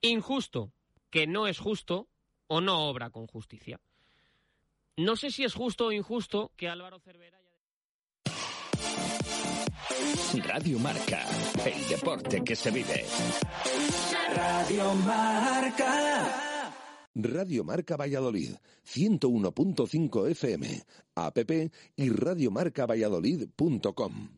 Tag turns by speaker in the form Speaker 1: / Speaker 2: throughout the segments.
Speaker 1: Injusto, que no es justo o no obra con justicia. No sé si es justo o injusto que Álvaro Cervera...
Speaker 2: Radio Marca, el deporte que se vive.
Speaker 3: Radio Marca.
Speaker 4: Radio Marca Valladolid, 101.5 FM, app y radiomarcavalladolid.com.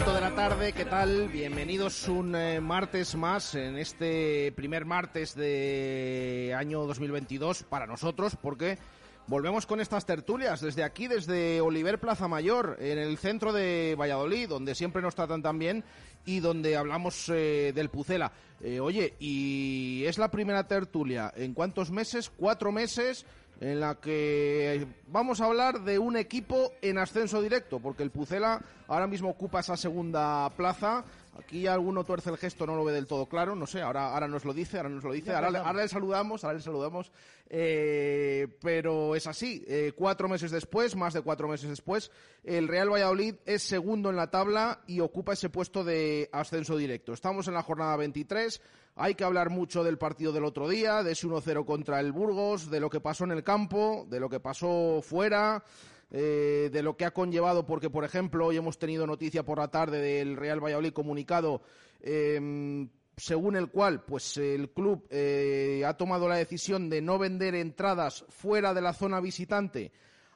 Speaker 5: Minuto de la tarde, ¿qué tal? Bienvenidos un eh, martes más en este primer martes de año 2022 para nosotros, porque volvemos con estas tertulias desde aquí, desde Oliver Plaza Mayor, en el centro de Valladolid, donde siempre nos tratan tan bien y donde hablamos eh, del Pucela. Eh, oye, y es la primera tertulia, ¿en cuántos meses? ¿Cuatro meses? En la que vamos a hablar de un equipo en ascenso directo, porque el Pucela ahora mismo ocupa esa segunda plaza. Aquí alguno tuerce el gesto, no lo ve del todo claro, no sé, ahora, ahora nos lo dice, ahora nos lo dice, ahora, le- ahora le saludamos, ahora le saludamos, eh, pero es así, eh, cuatro meses después, más de cuatro meses después, el Real Valladolid es segundo en la tabla y ocupa ese puesto de ascenso directo. Estamos en la jornada 23, hay que hablar mucho del partido del otro día, de ese 1-0 contra el Burgos, de lo que pasó en el campo, de lo que pasó fuera, eh, de lo que ha conllevado, porque por ejemplo hoy hemos tenido noticia por la tarde del Real Valladolid comunicado, eh, según el cual pues el club eh, ha tomado la decisión de no vender entradas fuera de la zona visitante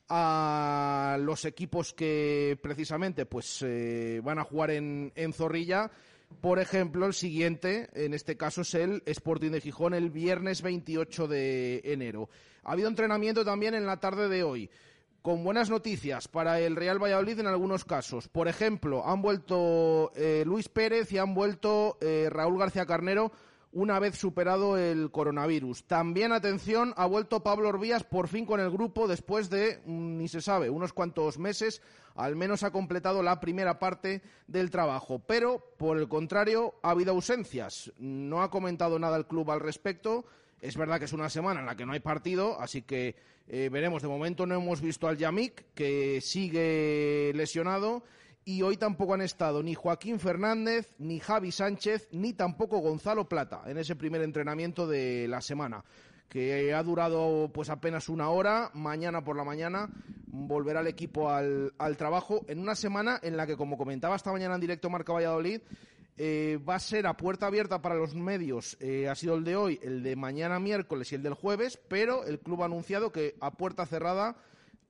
Speaker 5: a los equipos que precisamente pues eh, van a jugar en Zorrilla. Por ejemplo, el siguiente, en este caso, es el Sporting de Gijón el viernes 28 de enero. Ha habido entrenamiento también en la tarde de hoy con buenas noticias para el Real Valladolid en algunos casos. Por ejemplo, han vuelto eh, Luis Pérez y han vuelto eh, Raúl García Carnero una vez superado el coronavirus. También, atención, ha vuelto Pablo Orbías por fin con el grupo después de, mm, ni se sabe, unos cuantos meses. Al menos ha completado la primera parte del trabajo. Pero, por el contrario, ha habido ausencias. No ha comentado nada el club al respecto. Es verdad que es una semana en la que no hay partido, así que eh, veremos. De momento no hemos visto al Yamik, que sigue lesionado, y hoy tampoco han estado ni Joaquín Fernández, ni Javi Sánchez, ni tampoco Gonzalo Plata en ese primer entrenamiento de la semana que ha durado pues apenas una hora. Mañana por la mañana volverá el equipo al, trabajo en una semana en la que, como comentaba esta mañana en directo Marca Valladolid, eh, va a ser a puerta abierta para los medios. Eh, ha sido el de hoy, el de mañana miércoles y el del jueves, pero el club ha anunciado que a puerta cerrada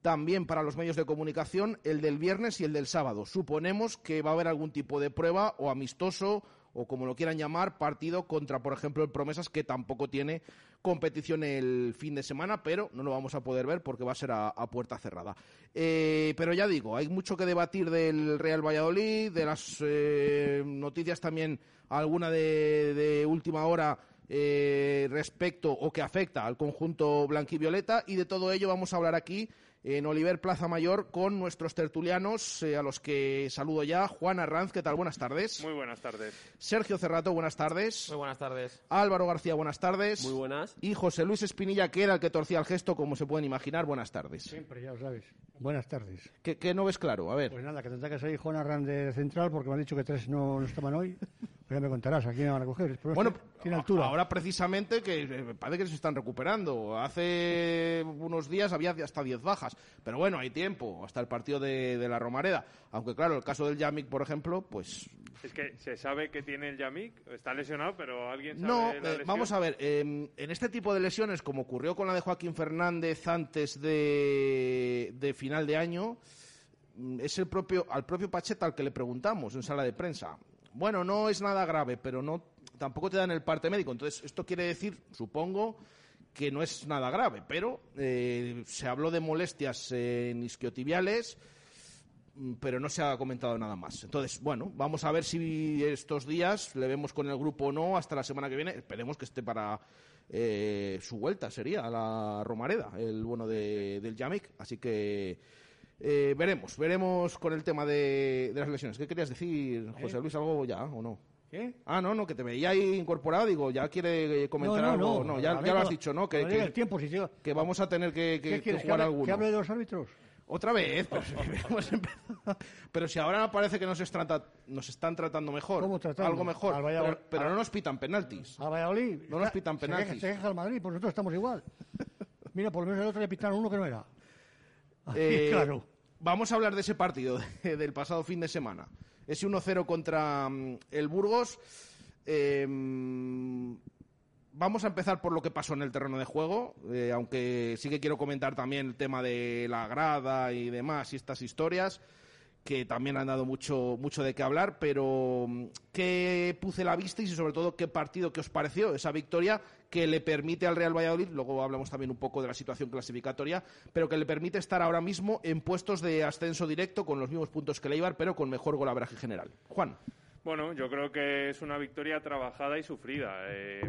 Speaker 5: también para los medios de comunicación el del viernes y el del sábado. Suponemos que va a haber algún tipo de prueba o amistoso o como lo quieran llamar, partido contra, por ejemplo, el Promesas, que tampoco tiene competición el fin de semana, pero no lo vamos a poder ver porque va a ser a, puerta cerrada. Eh, pero ya digo, hay mucho que debatir del Real Valladolid, de las eh, noticias también, alguna de, de última hora eh, respecto o que afecta al conjunto blanquivioleta, y de todo ello vamos a hablar aquí en Oliver Plaza Mayor con nuestros tertulianos, eh, a los que saludo ya. Juan Arranz, ¿qué tal? Buenas tardes.
Speaker 6: Muy buenas tardes.
Speaker 5: Sergio Cerrato, buenas tardes.
Speaker 7: Muy buenas tardes.
Speaker 5: Álvaro García, buenas tardes.
Speaker 7: Muy buenas.
Speaker 5: Y José Luis Espinilla, que era el que torcía el gesto, como se pueden imaginar, buenas tardes.
Speaker 8: Siempre, ya lo sabes. Buenas tardes.
Speaker 5: ¿Qué, qué no ves claro? A ver.
Speaker 8: Pues nada, que tendrá que salir Juan Arranz de central porque me han dicho que tres no, no estaban hoy. Pero me contarás a quién van a coger.
Speaker 5: Bueno,
Speaker 8: tiene altura.
Speaker 5: ahora precisamente que eh, parece que se están recuperando. Hace unos días había hasta 10 bajas. Pero bueno, hay tiempo, hasta el partido de, de la Romareda. Aunque claro, el caso del Yamik, por ejemplo, pues
Speaker 6: Es que se sabe que tiene el Yamik, está lesionado, pero alguien sabe
Speaker 5: No,
Speaker 6: la
Speaker 5: eh, vamos a ver, eh, en este tipo de lesiones, como ocurrió con la de Joaquín Fernández antes de, de final de año, mm, es el propio, al propio Pacheta al que le preguntamos en sala de prensa. Bueno, no es nada grave, pero no tampoco te dan el parte médico. Entonces, esto quiere decir, supongo, que no es nada grave, pero eh, se habló de molestias en isquiotibiales mm, pero no se ha comentado nada más. Entonces, bueno, vamos a ver si estos días le vemos con el grupo o no hasta la semana que viene. Esperemos que esté para eh, su vuelta, sería a la Romareda, el bueno de, del Yamik. Así que eh, veremos, veremos con el tema de, de las lesiones. ¿Qué querías decir, José Luis? ¿Algo ya o no?
Speaker 8: ¿Qué?
Speaker 5: Ah, no, no, que te veía ahí incorporado. Digo, ya quiere eh, comentar
Speaker 8: no,
Speaker 5: algo.
Speaker 8: no,
Speaker 5: ya, lo has dicho, ¿no? Que,
Speaker 8: cuando llegue
Speaker 5: que-
Speaker 8: el tiempo, si llega-
Speaker 5: que vamos a tener que, que-
Speaker 8: ¿Qué
Speaker 5: que jugar alguno.
Speaker 8: que hable de los árbitros?
Speaker 5: Otra vez, pero si. Pero si ahora parece que nos, trata- nos están tratando mejor.
Speaker 8: ¿Cómo?
Speaker 5: Algo mejor.
Speaker 8: Al
Speaker 5: pero pero
Speaker 8: al-
Speaker 5: no nos pitan penaltis.
Speaker 8: A Valladolid.
Speaker 5: No nos pitan
Speaker 8: se queja-
Speaker 5: penaltis.
Speaker 8: Se queja el Madrid, pues nosotros estamos igual. Mira, por lo menos el otro le pitaron uno que no era. Así,
Speaker 5: Eh,
Speaker 8: claro.
Speaker 5: Vamos a hablar de ese partido de- del pasado fin de semana. Ese 1-0 contra mm, el Burgos. Eh, mm, vamos a empezar por lo que pasó en el terreno de juego, eh, aunque sí que quiero comentar también el tema de la grada y demás y estas historias que también han dado mucho, mucho de qué hablar, pero mm, ¿qué puse la vista y sobre todo qué partido que os pareció esa victoria que le permite al Real Valladolid, luego hablamos también un poco de la situación clasificatoria, pero que le permite estar ahora mismo en puestos de ascenso directo con los mismos puntos que Leibar, pero con mejor golabraje general. Juan.
Speaker 6: Bueno, yo creo que es una victoria trabajada y sufrida. Eh,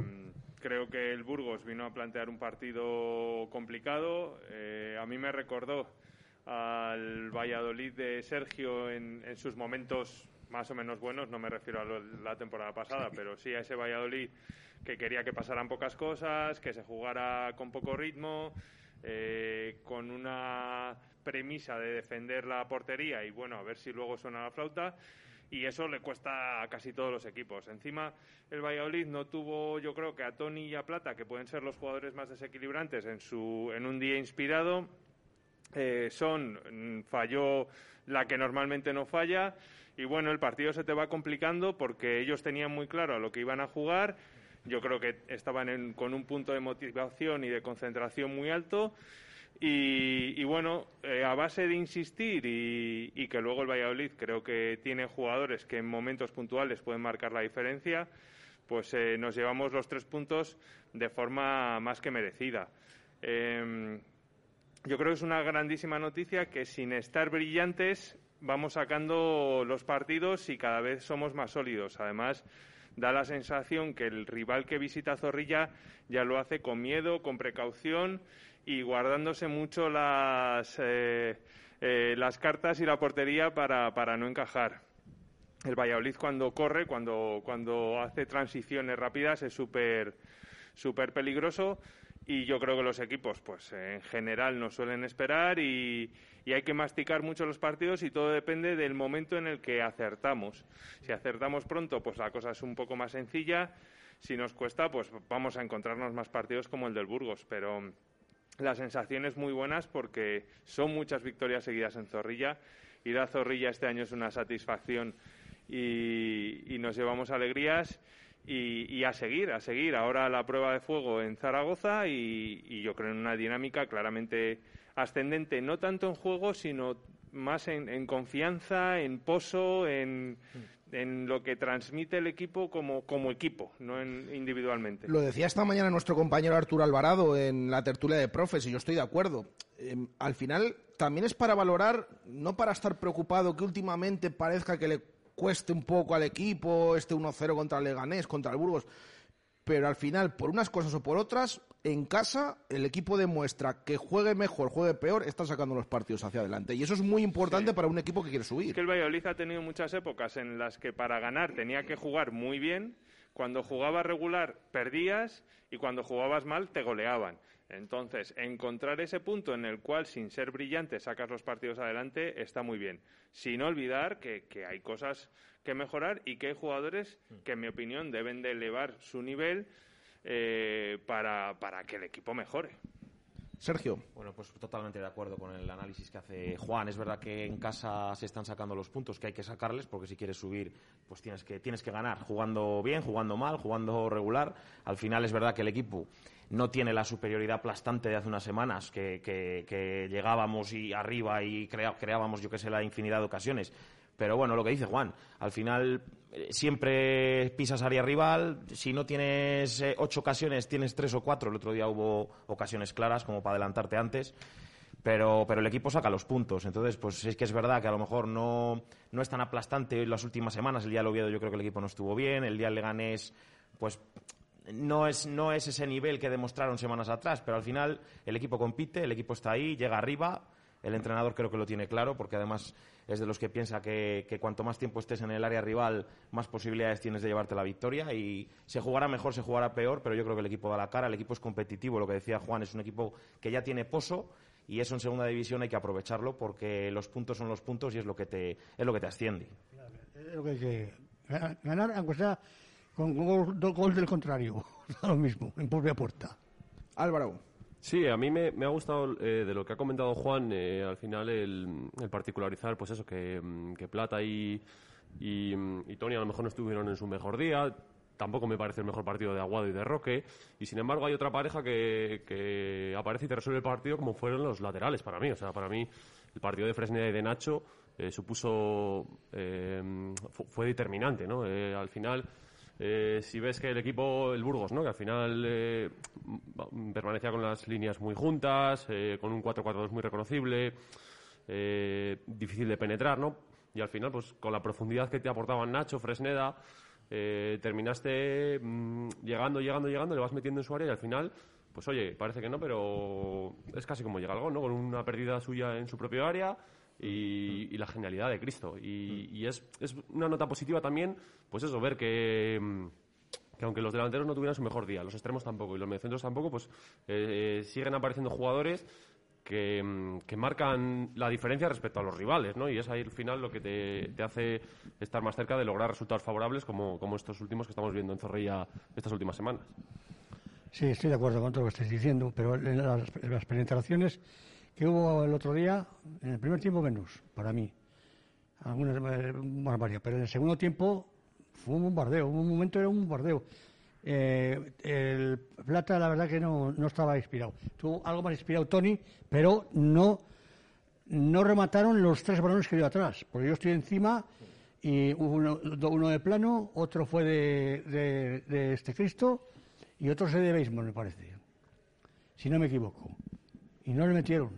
Speaker 6: creo que el Burgos vino a plantear un partido complicado. Eh, a mí me recordó al Valladolid de Sergio en, sus momentos más o menos buenos, no me refiero a lo- la temporada pasada, pero sí a ese Valladolid que quería que pasaran pocas cosas, que se jugara con poco ritmo, eh, con una premisa de defender la portería y bueno, a ver si luego suena la flauta. Y eso le cuesta a casi todos los equipos. Encima, el Valladolid no tuvo, yo creo que a Tony y a Plata, que pueden ser los jugadores más desequilibrantes en, su, en un día inspirado. Eh, Son mm, falló la que normalmente no falla. Y bueno, el partido se te va complicando porque ellos tenían muy claro a lo que iban a jugar. Yo creo que estaban en- con un punto de motivación y de concentración muy alto. Y, y bueno, eh, a base de insistir y, y que luego el Valladolid creo que tiene jugadores que en momentos puntuales pueden marcar la diferencia, pues eh, nos llevamos los tres puntos de forma más que merecida. Em, yo creo que es una grandísima noticia que sin estar brillantes vamos sacando los partidos y cada vez somos más sólidos. Además, da la sensación que el rival que visita Zorrilla ya lo hace con miedo, con precaución y guardándose mucho las, eh, eh, cartas y la portería para, para no encajar. El Valladolid cuando corre, cuando, cuando hace transiciones rápidas es súper súper peligroso y yo creo que los equipos pues en general no suelen esperar y, hay que masticar mucho los partidos y todo depende del momento en el que acertamos. Si acertamos pronto pues la cosa es un poco más sencilla, si nos cuesta pues vamos a encontrarnos más partidos como el del Burgos, pero las sensaciones muy buenas porque son muchas victorias seguidas en Zorrilla. Ir a Zorrilla este año es una satisfacción y nos llevamos alegrías y, y a seguir, a seguir. Ahora la prueba de fuego en Zaragoza y, y yo creo en una dinámica claramente ascendente, no tanto en juego, sino más en, en confianza, en pozo, en, en lo que transmite el equipo como, como equipo, no en- individualmente.
Speaker 5: Lo decía esta mañana nuestro compañero Arturo Alvarado en la tertulia de profes, y yo estoy de acuerdo. Eh, al final, también es para valorar, no para estar preocupado que últimamente parezca que le cueste un poco al equipo este 1-0 contra el Leganés, contra el Burgos. pero al final, por unas cosas o por otras, en casa el equipo demuestra que juegue mejor, juegue peor, está sacando los partidos hacia adelante. Y eso es muy importante para un equipo que quiere subir.
Speaker 6: Es que el Valladolid ha tenido muchas épocas en las que para ganar tenía que jugar muy bien, cuando jugaba regular perdías y cuando jugabas mal te goleaban. Entonces, encontrar ese punto en el cual, sin ser brillante, sacas los partidos adelante está muy bien. Sin olvidar que, que hay cosas que mejorar y que hay jugadores que, en mi opinión, deben de elevar su nivel eh, para, para que el equipo mejore.
Speaker 5: Sergio.
Speaker 7: Bueno, pues totalmente de acuerdo con el análisis que hace Juan. Es verdad que en casa se están sacando los puntos que hay que sacarles, porque si quieres subir, pues tienes que, tienes que ganar, jugando bien, jugando mal, jugando regular. Al final es verdad que el equipo no tiene la superioridad aplastante de hace unas semanas, que, llegábamos y arriba y creábamos, yo que sé, la infinidad de ocasiones. Pero bueno, lo que dice Juan, al final eh, siempre pisas área rival. Si no tienes eh, ocho ocasiones, tienes tres o cuatro. El otro día hubo ocasiones claras como para adelantarte antes. Pero, pero el equipo saca los puntos. Entonces, pues es que es verdad que a lo mejor no, no es tan aplastante las últimas semanas. El día del Oviedo yo creo que el equipo no estuvo bien. El día del Leganés, pues no es, no es ese nivel que demostraron semanas atrás, pero al final el equipo compite, el equipo está ahí, llega arriba. El entrenador creo que lo tiene claro, porque además es de los que piensa que, que cuanto más tiempo estés en el área rival, más posibilidades tienes de llevarte la victoria. Y se jugará mejor, se jugará peor, pero yo creo que el equipo da la cara, el equipo es competitivo, lo que decía Juan, es un equipo que ya tiene pozo y eso en segunda división hay que aprovecharlo porque los puntos son los puntos y es lo que te, es lo que te asciende.
Speaker 8: Ganar, aunque sea con gol, do- gol del contrario. Lo mismo, en propia puerta.
Speaker 5: Álvaro.
Speaker 9: Sí, a mí me, me ha gustado eh, de lo que ha comentado Juan, eh, al final el, el particularizar, pues eso, que, mm, que Plata y, y, mm, y Tony a lo mejor no estuvieron en su mejor día. Tampoco me parece el mejor partido de Aguado y de Roque. Y sin embargo hay otra pareja que, que aparece y te resuelve el partido como fueron los laterales para mí. O sea, para mí el partido de Fresneda y de Nacho eh, supuso... eh, fu- fue determinante, ¿no? Eh, al final... Eh, si ves que el equipo, el Burgos, ¿no? que al final eh, permanecía con las líneas muy juntas, eh, con un 4-4-2 muy reconocible, eh, difícil de penetrar, ¿no? Y al final, pues con la profundidad que te aportaban Nacho, Fresneda, eh, terminaste mm, llegando, llegando, llegando, le vas metiendo en su área y al final, pues oye, parece que no, pero es casi como llega algo, ¿no? Con una pérdida suya en su propio área y, y la genialidad de Cristo. Y, y es, es una nota positiva también, pues eso, ver que, mm, que aunque los delanteros no tuvieran su mejor día, los extremos tampoco y los mediocentros tampoco, pues eh, siguen apareciendo jugadores que, mm, que marcan la diferencia respecto a los rivales, ¿no? Y es ahí al final lo que te, te hace estar más cerca de lograr resultados favorables como, como estos últimos que estamos viendo en Zorrilla estas últimas semanas.
Speaker 8: Sí, estoy de acuerdo con todo lo que estáis diciendo, pero en las, en las penetraciones que hubo el otro día, en el primer tiempo menos, para mí. Algunas eh, más varias, pero en el segundo tiempo fue un bombardeo, un momento era un bombardeo. Eh, el Plata, la verdad que no, no estaba inspirado. Tuvo algo más inspirado Tony, pero no, no remataron los tres balones que dio atrás, porque yo estoy encima y uno, uno de plano, otro fue de, de- de este Cristo y otro se de béisbol, me parece, si no me equivoco. Y no le metieron.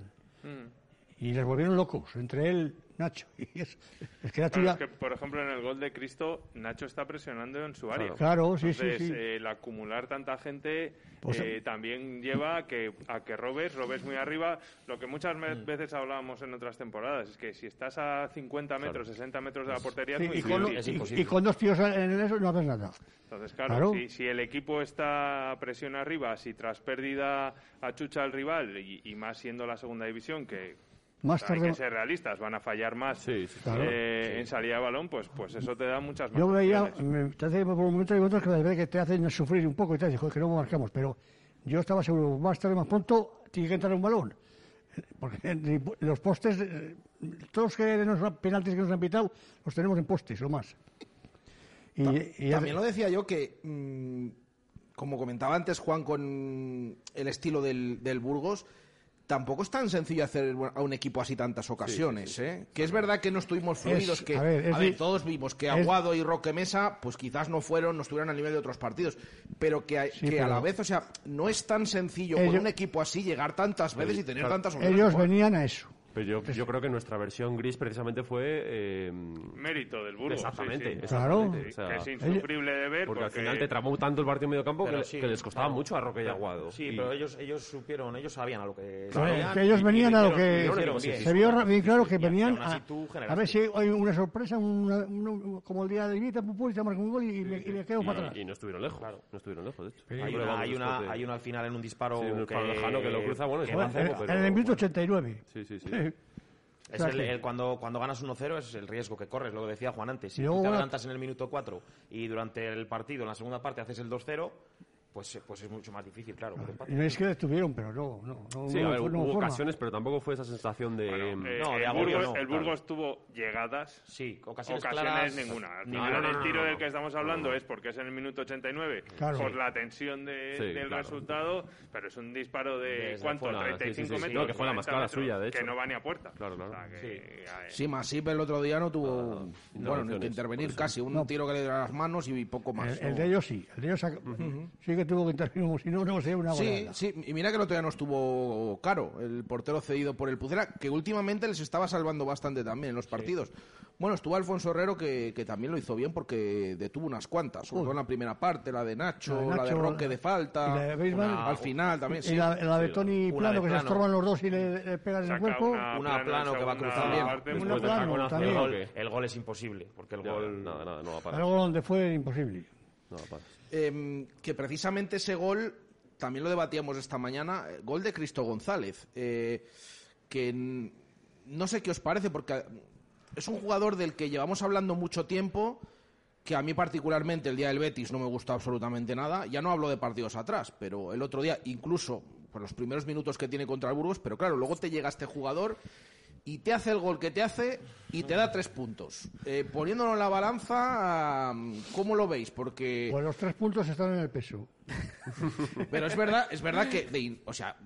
Speaker 8: Y les volvieron locos, entre él, Nacho. Y es, es que
Speaker 6: Claro, es por ejemplo, en el gol de Cristo, Nacho está presionando en su área.
Speaker 8: Claro, sí, sí,
Speaker 6: Entonces,
Speaker 8: sí.
Speaker 6: eh, el acumular tanta gente
Speaker 8: Pues,
Speaker 6: eh, también lleva a que, a que robes, robes muy arriba. Lo que muchas me- veces hablábamos en otras temporadas es que si estás a 50 metros, 60 metros de la portería
Speaker 8: Sí,
Speaker 6: es muy
Speaker 8: y, con, y- y con dos tíos en eso no haces nada.
Speaker 6: Entonces, claro,
Speaker 8: Claro.
Speaker 6: Si, si el equipo está a presión arriba, si tras pérdida achucha al rival, y, y más siendo la segunda división, que
Speaker 8: Más
Speaker 6: hay
Speaker 8: tarde-
Speaker 6: que ser realistas, van a fallar más
Speaker 8: Claro.
Speaker 6: eh,
Speaker 8: Sí.
Speaker 6: en salida de balón, pues, pues eso te da muchas más
Speaker 8: Yo veía, me- te hace por momentos hay momentos que que te hacen sufrir un poco y te dicen, "Joder, que no marcamos, pero yo estaba seguro, más tarde, más pronto, tiene que entrar un balón. Porque los postes, eh, todos que los penaltis que nos han pitado, los tenemos en postes, o más. Y, y
Speaker 5: También lo decía yo que, mm, como comentaba antes Juan con el estilo del, del Burgos, tampoco es tan sencillo hacer a un equipo así tantas ocasiones. ¿eh? Que es verdad que no estuvimos fluidos,
Speaker 8: Es-
Speaker 5: que
Speaker 8: a ver, es di-
Speaker 5: todos vimos que
Speaker 8: es-
Speaker 5: Aguado y Roque Mesa, pues quizás no fueron, no estuvieron al nivel de otros partidos, pero que, hay-
Speaker 8: Sí,
Speaker 5: que a la vez, o sea, no es tan sencillo con
Speaker 8: Ellos-
Speaker 5: un equipo así llegar tantas veces y tener
Speaker 8: Claro,
Speaker 5: tantas opciones.
Speaker 8: Ellos venían a eso.
Speaker 9: Pero yo, yo creo que nuestra versión gris precisamente fue... eh,
Speaker 6: Mérito del Burgos.
Speaker 9: Exactamente,
Speaker 6: sí, sí.
Speaker 9: exactamente.
Speaker 6: Sí,
Speaker 9: O sea,
Speaker 6: que es insufrible de ver.
Speaker 9: Porque,
Speaker 6: Porque,
Speaker 9: al final te tramó tanto el partido en medio campo que,
Speaker 7: sí,
Speaker 9: les costaba
Speaker 7: claro.
Speaker 9: mucho a Roque y Aguado.
Speaker 7: Sí,
Speaker 9: Y-
Speaker 7: pero ellos, ellos supieron, ellos sabían a lo que...
Speaker 8: Claro,
Speaker 7: sabían
Speaker 8: que ellos
Speaker 7: y
Speaker 8: venían a lo que se vio bien claro que venían a, ver si hay una sorpresa una- una- como el día de Ibiza Pupul te marca un gol y, me, y me quedo
Speaker 9: y-
Speaker 8: para atrás
Speaker 9: y no estuvieron lejos. No estuvieron lejos, de hecho.
Speaker 7: Hay una, hay, una,
Speaker 9: después de-
Speaker 7: hay una al final en un disparo
Speaker 9: Sí, un
Speaker 7: que,
Speaker 9: disparo lejano que lo cruza, bueno,
Speaker 8: el minuto 89
Speaker 9: Sí, sí, sí.
Speaker 7: Es el, el- cuando, cuando ganas 1-0 es el riesgo que corres, lo que decía Juan antes. Si
Speaker 8: luego,
Speaker 7: te adelantas en el minuto 4 y durante el partido, en la segunda parte, haces el 2-0, pues, pues es mucho más difícil, claro.
Speaker 8: no es que estuvieron pero no no, no,
Speaker 9: Sí,
Speaker 8: no
Speaker 9: a ver,
Speaker 8: no
Speaker 9: hubo
Speaker 8: forma.
Speaker 9: ocasiones, pero tampoco fue esa sensación de...
Speaker 6: eh,
Speaker 7: No, de
Speaker 6: el Burgos,
Speaker 7: no,
Speaker 6: el
Speaker 7: claro.
Speaker 6: Burgos tuvo llegadas.
Speaker 7: Sí, ocasiones,
Speaker 6: Ocasiones
Speaker 7: claras.
Speaker 6: ninguna. Al
Speaker 7: No,
Speaker 6: final,
Speaker 7: no, no,
Speaker 6: el
Speaker 7: no,
Speaker 6: tiro
Speaker 7: no,
Speaker 6: del
Speaker 7: no.
Speaker 6: que estamos hablando es porque es en el minuto 89
Speaker 8: Claro.
Speaker 6: por la tensión de-
Speaker 9: Sí,
Speaker 6: del
Speaker 9: claro.
Speaker 6: resultado, pero es un disparo de
Speaker 7: Desde
Speaker 6: ¿cuánto?
Speaker 9: fuera, sí, sí,
Speaker 6: 35
Speaker 9: sí, sí.
Speaker 6: metros.
Speaker 9: No, que fue la más
Speaker 6: 40
Speaker 9: clara
Speaker 6: metros,
Speaker 9: suya, de hecho.
Speaker 6: Que no va ni a puerta.
Speaker 9: Claro, claro.
Speaker 6: O sea, que, eh,
Speaker 5: Sí, Masip el otro día no tuvo bueno, ni que intervenir casi. Un tiro que le dio a las manos y poco más.
Speaker 8: el,
Speaker 5: ¿no?
Speaker 8: de ellos sí el de ellos sí que tuvo que intervenir si no no sé una
Speaker 5: Sí,
Speaker 8: goleada.
Speaker 5: sí, y mira que el otro día no estuvo caro, el portero cedido por el Pucela, que últimamente les estaba salvando bastante también en los partidos. Bueno, estuvo Alfonso Herrero, que, que también lo hizo bien porque detuvo unas cuantas, sobre todo en la primera parte, la de Nacho,
Speaker 8: La de
Speaker 5: la de,
Speaker 8: Nacho,
Speaker 5: Roque de falta,
Speaker 8: y la de
Speaker 5: una- al final también,
Speaker 8: y
Speaker 5: sí.
Speaker 8: la, la de Tony Plano
Speaker 7: de
Speaker 8: que se
Speaker 7: Plano.
Speaker 8: estorban los dos y le, le pegan en el cuerpo
Speaker 6: una,
Speaker 7: Una plano que va cruzando.
Speaker 6: parte,
Speaker 8: Una
Speaker 9: Después
Speaker 8: plano
Speaker 9: taconazo
Speaker 8: también.
Speaker 7: El
Speaker 9: de
Speaker 7: gol, el gol es imposible, porque el
Speaker 9: Ya,
Speaker 7: gol...
Speaker 9: Nada, nada, no va a parar.
Speaker 8: algo donde fue imposible
Speaker 9: No va a parar.
Speaker 5: Eh, que precisamente ese gol, también lo debatíamos esta mañana, eh, gol de Cristo González, eh, que no sé qué os parece, porque es un jugador del que llevamos hablando mucho tiempo, que a mí particularmente el día del Betis no me gustó absolutamente nada, ya no hablo de partidos atrás, pero el otro día, incluso por los primeros minutos que tiene contra el Burgos, pero claro, luego te llega este jugador y te hace el gol que te hace y te da tres puntos. Eh, poniéndolo en la balanza, ¿cómo lo veis? Porque...
Speaker 8: pues los tres puntos están en el peso
Speaker 5: Pero es verdad, es verdad que, de o sea,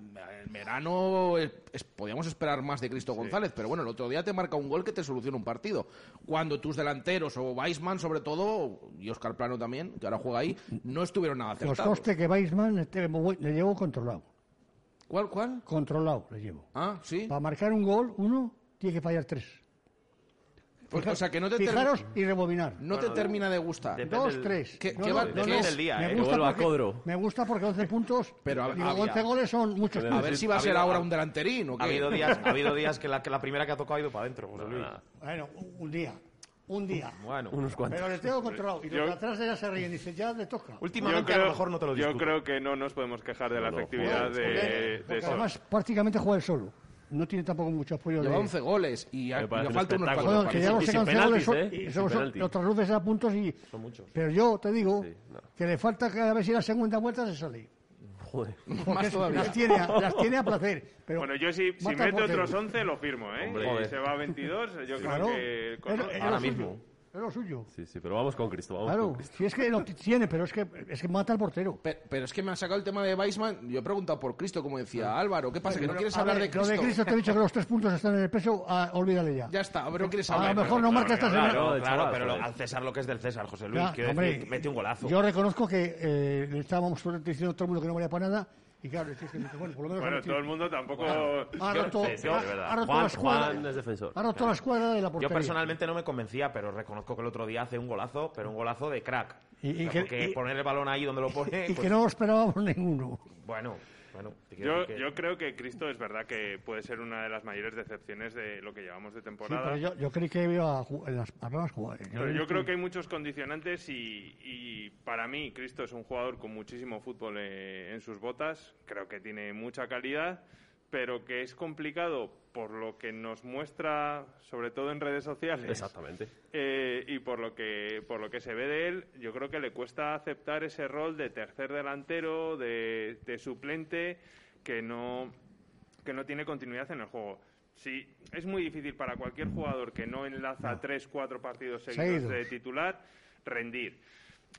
Speaker 5: en verano es- es- podíamos esperar más de Cristo González, pero bueno, el otro día te marca un gol que te soluciona un partido. Cuando tus delanteros, o Weisman sobre todo, y Oscar Plano también, que ahora juega ahí, no estuvieron nada
Speaker 8: que os
Speaker 5: acertados.
Speaker 8: conste que Weisman le llevo controlado
Speaker 5: ¿Cuál, cuál?
Speaker 8: controlado le llevo
Speaker 5: Ah, sí.
Speaker 8: para marcar un gol uno tiene que fallar tres
Speaker 5: Pues, o sea, que no te,
Speaker 8: fijaros y rebobinar
Speaker 5: no te termina de gustar.
Speaker 7: Depende
Speaker 8: dos
Speaker 7: del-
Speaker 8: tres
Speaker 5: ¿Qué-
Speaker 8: No,
Speaker 5: qué
Speaker 8: no,
Speaker 5: va-
Speaker 8: no,
Speaker 5: qué
Speaker 8: no,
Speaker 5: es
Speaker 7: el día,
Speaker 8: me
Speaker 7: eh? Que
Speaker 8: porque-
Speaker 9: Codro.
Speaker 8: me gusta porque 11 puntos
Speaker 5: Pero
Speaker 8: digo,
Speaker 5: había-
Speaker 8: 11 goles son muchos
Speaker 5: A
Speaker 8: puntos
Speaker 5: ver si va a ser ahora un delanterín o
Speaker 7: Ha
Speaker 5: qué.
Speaker 7: habido días, ha habido días que, la, que la primera que ha tocado ha ido para adentro, José Luis.
Speaker 8: bueno un día un día
Speaker 7: Bueno,
Speaker 9: Unos cuantos.
Speaker 8: pero le tengo controlado y los
Speaker 6: Yo-
Speaker 8: de atrás de ella se ríen y dice ya le toca
Speaker 6: Yo
Speaker 7: últimamente a
Speaker 6: creo,
Speaker 7: lo mejor no te lo
Speaker 6: yo
Speaker 7: discuto.
Speaker 6: creo que no nos podemos quejar de la
Speaker 9: No, no,
Speaker 6: efectividad
Speaker 8: Porque-
Speaker 6: de, de eso.
Speaker 8: además prácticamente juega él solo no tiene tampoco mucho apoyo
Speaker 5: Lleva
Speaker 8: de
Speaker 5: 11 goles y, a- le falta unos cuantos
Speaker 8: Bueno, que ya
Speaker 5: partidos.
Speaker 8: los
Speaker 9: Y sin
Speaker 8: 11 goles
Speaker 9: penaltis,
Speaker 8: son,
Speaker 9: ¿eh?
Speaker 8: son- otras luces a puntos y
Speaker 7: Son muchos.
Speaker 8: pero yo te digo
Speaker 9: Sí, no.
Speaker 8: que le falta que a ver si la segunda vuelta se sale
Speaker 9: Joder.
Speaker 5: Más todavía.
Speaker 8: las tiene, a- las tiene a placer pero
Speaker 6: Bueno, yo si, si mete otros 11 lo firmo, ¿eh?
Speaker 9: Hombre.
Speaker 6: y se va a 22, yo
Speaker 8: Claro.
Speaker 6: creo que... con-
Speaker 7: Ahora
Speaker 8: suyo,
Speaker 7: mismo.
Speaker 8: Es lo suyo
Speaker 9: Sí, sí, pero vamos con Cristo, vamos
Speaker 8: claro
Speaker 9: con Cristo.
Speaker 8: si es que lo tiene pero es que es que mata al portero
Speaker 5: Pe- Pero es que me han sacado el tema de Weisman. Yo he preguntado por Cristo, como decía Álvaro. ¿Qué pasa? ¿Que no quieres
Speaker 8: A
Speaker 5: hablar
Speaker 8: ver,
Speaker 5: de Cristo?
Speaker 8: Lo de Cristo te he dicho que los tres puntos están en el peso, ah, olvídale ya.
Speaker 5: Ya está, pero no quieres
Speaker 8: A
Speaker 5: hablar.
Speaker 8: lo mejor no marca esta semana.
Speaker 7: Claro, claro, pero lo- al César lo que es del César, José Luis.
Speaker 8: Ya, hombre,
Speaker 7: decir, mete un golazo.
Speaker 8: Yo reconozco que eh, le estábamos diciendo a todo el mundo que no valía para nada y claro, es que, bueno, por lo menos
Speaker 6: Bueno, todo el mundo tampoco...
Speaker 8: ha roto,
Speaker 9: Sí, sí,
Speaker 8: ha-
Speaker 9: de verdad.
Speaker 8: ha roto
Speaker 9: Juan-
Speaker 8: la escuadra,
Speaker 9: Juan es defensor.
Speaker 8: ha roto la escuadra de la
Speaker 7: Yo
Speaker 8: portería.
Speaker 7: personalmente no me convencía, pero reconozco que el otro día hace un golazo, pero un golazo de crack.
Speaker 8: Y- y
Speaker 7: O sea,
Speaker 8: que-
Speaker 7: porque
Speaker 8: y-
Speaker 7: poner el balón ahí donde lo pone.
Speaker 8: y
Speaker 7: pues,
Speaker 8: que no lo esperábamos ninguno.
Speaker 7: Bueno, bueno.
Speaker 6: Yo,
Speaker 7: que-
Speaker 6: yo creo que Cristo es verdad que puede ser una de las mayores decepciones de lo que llevamos de
Speaker 8: Sí,
Speaker 6: temporada.
Speaker 8: pero yo, yo creí que iba a, en las a las jugadas.
Speaker 6: Pero yo creo que hay muchos condicionantes y, y para mí Cristo es un jugador con muchísimo fútbol eh, en sus botas, creo que tiene mucha calidad, pero que es complicado por lo que nos muestra, sobre todo en redes sociales,
Speaker 9: Exactamente.
Speaker 6: eh, y por lo que por lo que se ve de él, yo creo que le cuesta aceptar ese rol de tercer delantero, de, de suplente, que no que no tiene continuidad en el juego. Sí, es muy difícil para cualquier jugador que no enlaza tres, cuatro partidos seguidos
Speaker 8: Seguidos.
Speaker 6: de titular rendir.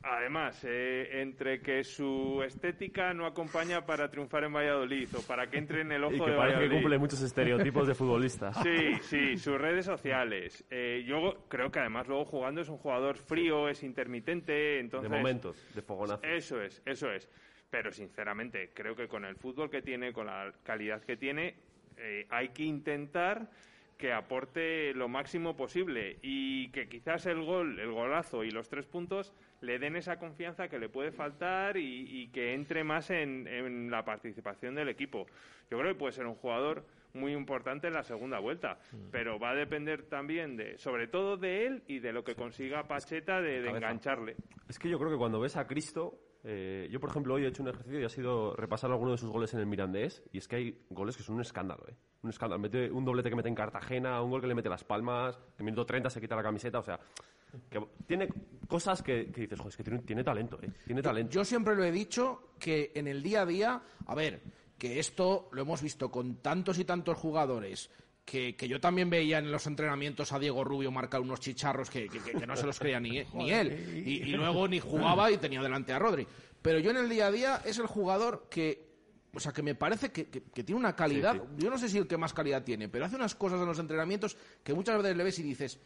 Speaker 6: Además, eh, entre que su estética no acompaña para triunfar en Valladolid o para que entre en el ojo
Speaker 9: Y que
Speaker 6: de
Speaker 9: parece que cumple muchos estereotipos de futbolista.
Speaker 6: Sí, sí, sus redes sociales. Eh, yo creo que además luego jugando es un jugador frío, es intermitente, entonces...
Speaker 9: De momentos, de fogonazo.
Speaker 6: Eso es, eso es. Pero sinceramente, creo que con el fútbol que tiene, con la calidad que tiene, eh, hay que intentar que aporte lo máximo posible y que quizás el gol, el golazo y los tres puntos le den esa confianza que le puede faltar y, y que entre más en, en la participación del equipo. Yo creo que puede ser un jugador muy importante en la segunda vuelta, pero va a depender también de, sobre todo de él y de lo que consiga Pacheta de, de engancharle.
Speaker 9: Es que yo creo que cuando ves a Cristo, eh, yo por ejemplo hoy he hecho un ejercicio y ha sido repasar alguno de sus goles en el Mirandés y es que hay goles que son un escándalo, ¿eh? Un escándalo. Mete un doblete que mete en Cartagena, un gol que le mete las palmas, que en minuto 30 se quita la camiseta, o sea, que tiene cosas que, que dices, joder, es que tiene, tiene talento, ¿eh? Tiene talento.
Speaker 5: Yo siempre lo he dicho que en el día a día, a ver, que esto lo hemos visto con tantos y tantos jugadores. Que, que yo también veía en los entrenamientos a Diego Rubio marcar unos chicharros que, que- que- que no se los creía ni, ni él. Y, y luego ni jugaba y tenía delante a Rodri. Pero yo en el día a día es el jugador que. O sea, que me parece que, tiene una calidad.
Speaker 9: Sí,
Speaker 5: Yo no sé si el que más calidad tiene, pero hace unas cosas en los entrenamientos que muchas veces le ves y dices.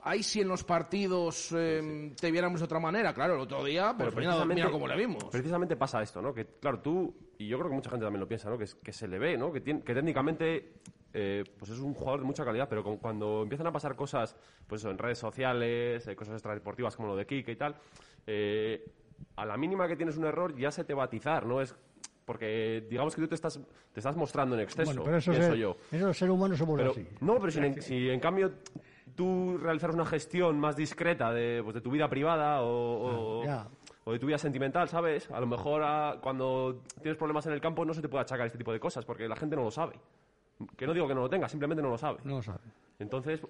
Speaker 5: Ahí si en los partidos eh, te viéramos de otra manera, claro, el otro día, pues mira, mira cómo le vimos.
Speaker 9: Precisamente pasa esto, ¿no? Que, claro, tú, y yo creo que mucha gente también lo piensa, ¿no? Que, se le ve, ¿no? Que, tiene- que técnicamente eh, pues es un jugador de mucha calidad, pero con- cuando empiezan a pasar cosas, pues eso, en redes sociales, eh, cosas extradeportivas como lo de Kike y tal, eh, a la mínima que tienes un error ya se te va a atizar, ¿no? Es porque digamos que tú te estás, te estás mostrando en exceso,
Speaker 8: Bueno, pero eso
Speaker 9: pienso yo.
Speaker 8: eso los seres humanos somos
Speaker 9: Pero-
Speaker 8: así.
Speaker 9: No, pero si en, si en cambio tú realizaras una gestión más discreta de, pues, de tu vida privada o, o-
Speaker 8: Ya.
Speaker 9: o de tu vida sentimental, ¿sabes? A lo mejor ah, cuando tienes problemas en el campo no se te puede achacar este tipo de cosas porque la gente no lo sabe. Que no digo que no lo tenga, simplemente no lo sabe.
Speaker 8: No lo sabe.
Speaker 9: Entonces,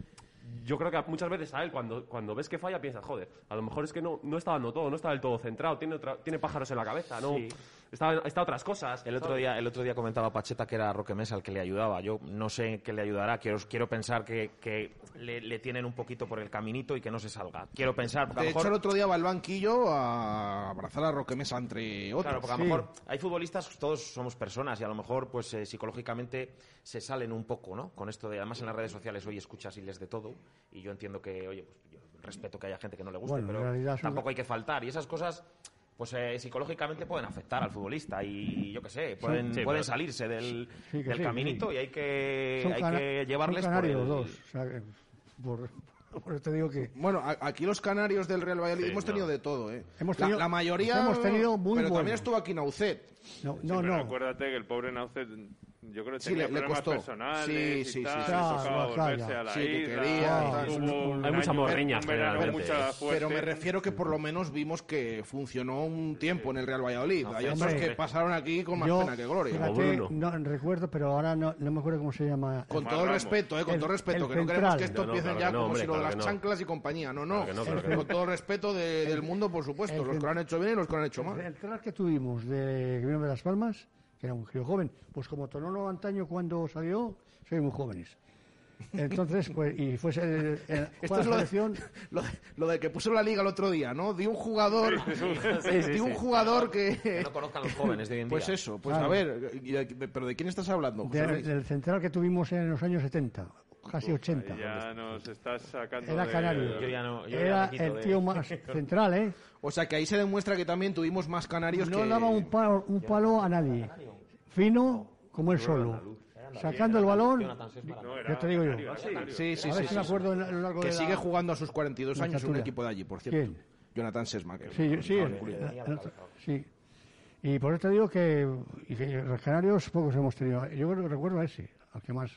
Speaker 9: yo creo que muchas veces a él, cuando, cuando ves que falla, piensas, joder, a lo mejor es que no, no está dando todo, no está del todo centrado, tiene, otra- tiene pájaros en la cabeza, no
Speaker 7: Sí.
Speaker 9: Está, está otras cosas.
Speaker 7: El otro, día, el otro día comentaba Pacheta que era Roque Mesa el que le ayudaba. Yo no sé en qué le ayudará. Quiero, quiero pensar que, que le, le tienen un poquito por el caminito y que no se salga. Quiero pensar,
Speaker 5: De hecho,
Speaker 7: mejor...
Speaker 5: el otro día va al banquillo a abrazar a Roque Mesa entre otros.
Speaker 7: Claro, porque a lo mejor hay futbolistas, todos somos personas y a lo mejor pues eh, psicológicamente se salen un poco, ¿no? Con esto de, además en las redes sociales hoy escuchas y les de todo y yo entiendo que, oye, pues yo respeto que haya gente que no le guste,
Speaker 8: Bueno,
Speaker 7: pero tampoco hay que faltar y esas cosas pues eh, psicológicamente pueden afectar al futbolista y yo qué sé, pueden,
Speaker 9: Sí,
Speaker 7: pueden
Speaker 9: pero-
Speaker 7: salirse del,
Speaker 8: Sí,
Speaker 7: del
Speaker 8: sí,
Speaker 7: caminito
Speaker 8: sí.
Speaker 7: y hay que,
Speaker 8: Son
Speaker 7: hay que
Speaker 8: son
Speaker 7: llevarles por
Speaker 8: canarios
Speaker 7: el-
Speaker 8: los dos. O sea, que por, por eso te digo que
Speaker 5: Bueno, aquí los canarios del Real Valladolid
Speaker 9: Sí,
Speaker 5: hemos
Speaker 9: no.
Speaker 5: tenido de todo, ¿eh?
Speaker 8: Hemos
Speaker 5: La-
Speaker 8: tenido-
Speaker 5: la, mayoría.
Speaker 8: hemos tenido muy
Speaker 5: Pero también estuvo aquí Naucet.
Speaker 8: no,
Speaker 6: Sí,
Speaker 8: no,
Speaker 6: pero
Speaker 8: no.
Speaker 6: acuérdate que el pobre Naucet, yo creo que
Speaker 5: Sí,
Speaker 6: tenía
Speaker 5: le- le
Speaker 6: problemas
Speaker 5: costó.
Speaker 6: personales
Speaker 5: Sí,
Speaker 6: y
Speaker 5: sí, sí,
Speaker 6: tal, le tocaba volverse a la
Speaker 5: Sí, que
Speaker 6: isla,
Speaker 5: quería,
Speaker 8: tal.
Speaker 6: hubo un
Speaker 9: Hay mucha morriña.
Speaker 5: Pero me refiero que por lo menos vimos que funcionó un tiempo en el Real Valladolid. Hay otros que pasaron aquí con más
Speaker 8: Yo,
Speaker 5: pena que gloria.
Speaker 8: fíjate, no recuerdo, pero ahora no, no me acuerdo cómo se llama.
Speaker 5: Con
Speaker 6: Omar
Speaker 5: todo el
Speaker 6: Ramos.
Speaker 5: respeto, eh, con
Speaker 8: El-
Speaker 5: todo el respeto,
Speaker 8: el
Speaker 5: que no queremos que esto
Speaker 9: No, no,
Speaker 5: empiece ya
Speaker 9: que no,
Speaker 5: como si lo de las
Speaker 9: que no.
Speaker 5: chanclas y compañía. No, no.
Speaker 9: Que no, que no.
Speaker 5: Con todo el respeto de- del mundo, por supuesto.
Speaker 8: el
Speaker 5: Los que lo han hecho bien y los que lo han hecho
Speaker 8: El
Speaker 5: mal.
Speaker 8: central que tuvimos de que vino de Las Palmas, que era un giro joven, pues como Tonono antaño cuando salió, soy muy jóvenes. Entonces, pues, y fuese el, el,
Speaker 5: Esto
Speaker 8: fue a
Speaker 5: es
Speaker 8: la
Speaker 5: lo de,
Speaker 8: selección,
Speaker 5: lo, de, lo de que puso la liga el otro día, ¿no? De un jugador, de un jugador que...
Speaker 7: que no conozcan los jóvenes de hoy en
Speaker 5: Pues eso, pues
Speaker 8: Claro.
Speaker 5: a ver, pero ¿de quién estás hablando? José
Speaker 8: de- del central que tuvimos en los años 70, casi 80.
Speaker 6: Ahí Ya nos estás sacando
Speaker 8: Era
Speaker 6: de-
Speaker 8: canario.
Speaker 7: Yo ya no- yo ya
Speaker 8: Era
Speaker 7: quito
Speaker 8: el
Speaker 7: de-
Speaker 8: tío más central, ¿eh?
Speaker 5: O sea que ahí se demuestra que también tuvimos más canarios
Speaker 8: No
Speaker 5: que...
Speaker 8: daba un palo, un palo a nadie. Fino como él solo. Sacando el balón.
Speaker 6: No,
Speaker 8: ya te digo yo.
Speaker 5: Sí, sí,
Speaker 8: A ver
Speaker 5: sí.
Speaker 8: si me
Speaker 5: sí,
Speaker 8: acuerdo en- a lo largo
Speaker 5: Que
Speaker 8: de la-
Speaker 5: sigue jugando a sus 42
Speaker 8: la
Speaker 5: años un equipo de allí, por cierto.
Speaker 8: ¿Quién?
Speaker 5: Jonathan Sesma. que-
Speaker 8: Sí,
Speaker 5: no,
Speaker 8: el- el- sí. Y por eso te digo que, y que los canarios pocos hemos tenido. Yo creo que recuerdo a ese, al que más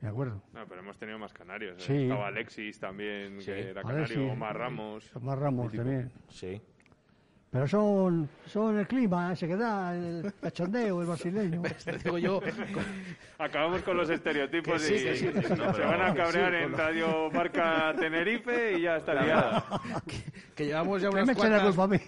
Speaker 8: me acuerdo.
Speaker 6: No, pero hemos tenido más canarios. ¿eh?
Speaker 8: Sí.
Speaker 6: Estaba Alexis también, que era
Speaker 8: A ver
Speaker 6: canario,
Speaker 8: si-
Speaker 6: Omar Ramos.
Speaker 8: Más Ramos también.
Speaker 7: Sí.
Speaker 8: Pero son, son el clima, ese que da, el cachondeo, el brasileño.
Speaker 5: Te digo yo,
Speaker 6: Acabamos con los estereotipos
Speaker 5: Que sí,
Speaker 6: y
Speaker 5: que sí, que sí.
Speaker 6: se van a
Speaker 5: Que
Speaker 6: cabrear
Speaker 5: sí,
Speaker 6: en Radio Marca Tenerife y ya está liada.
Speaker 5: que llevamos ya
Speaker 8: Que
Speaker 5: unas
Speaker 8: me
Speaker 5: cuantas-
Speaker 8: culpa a mí.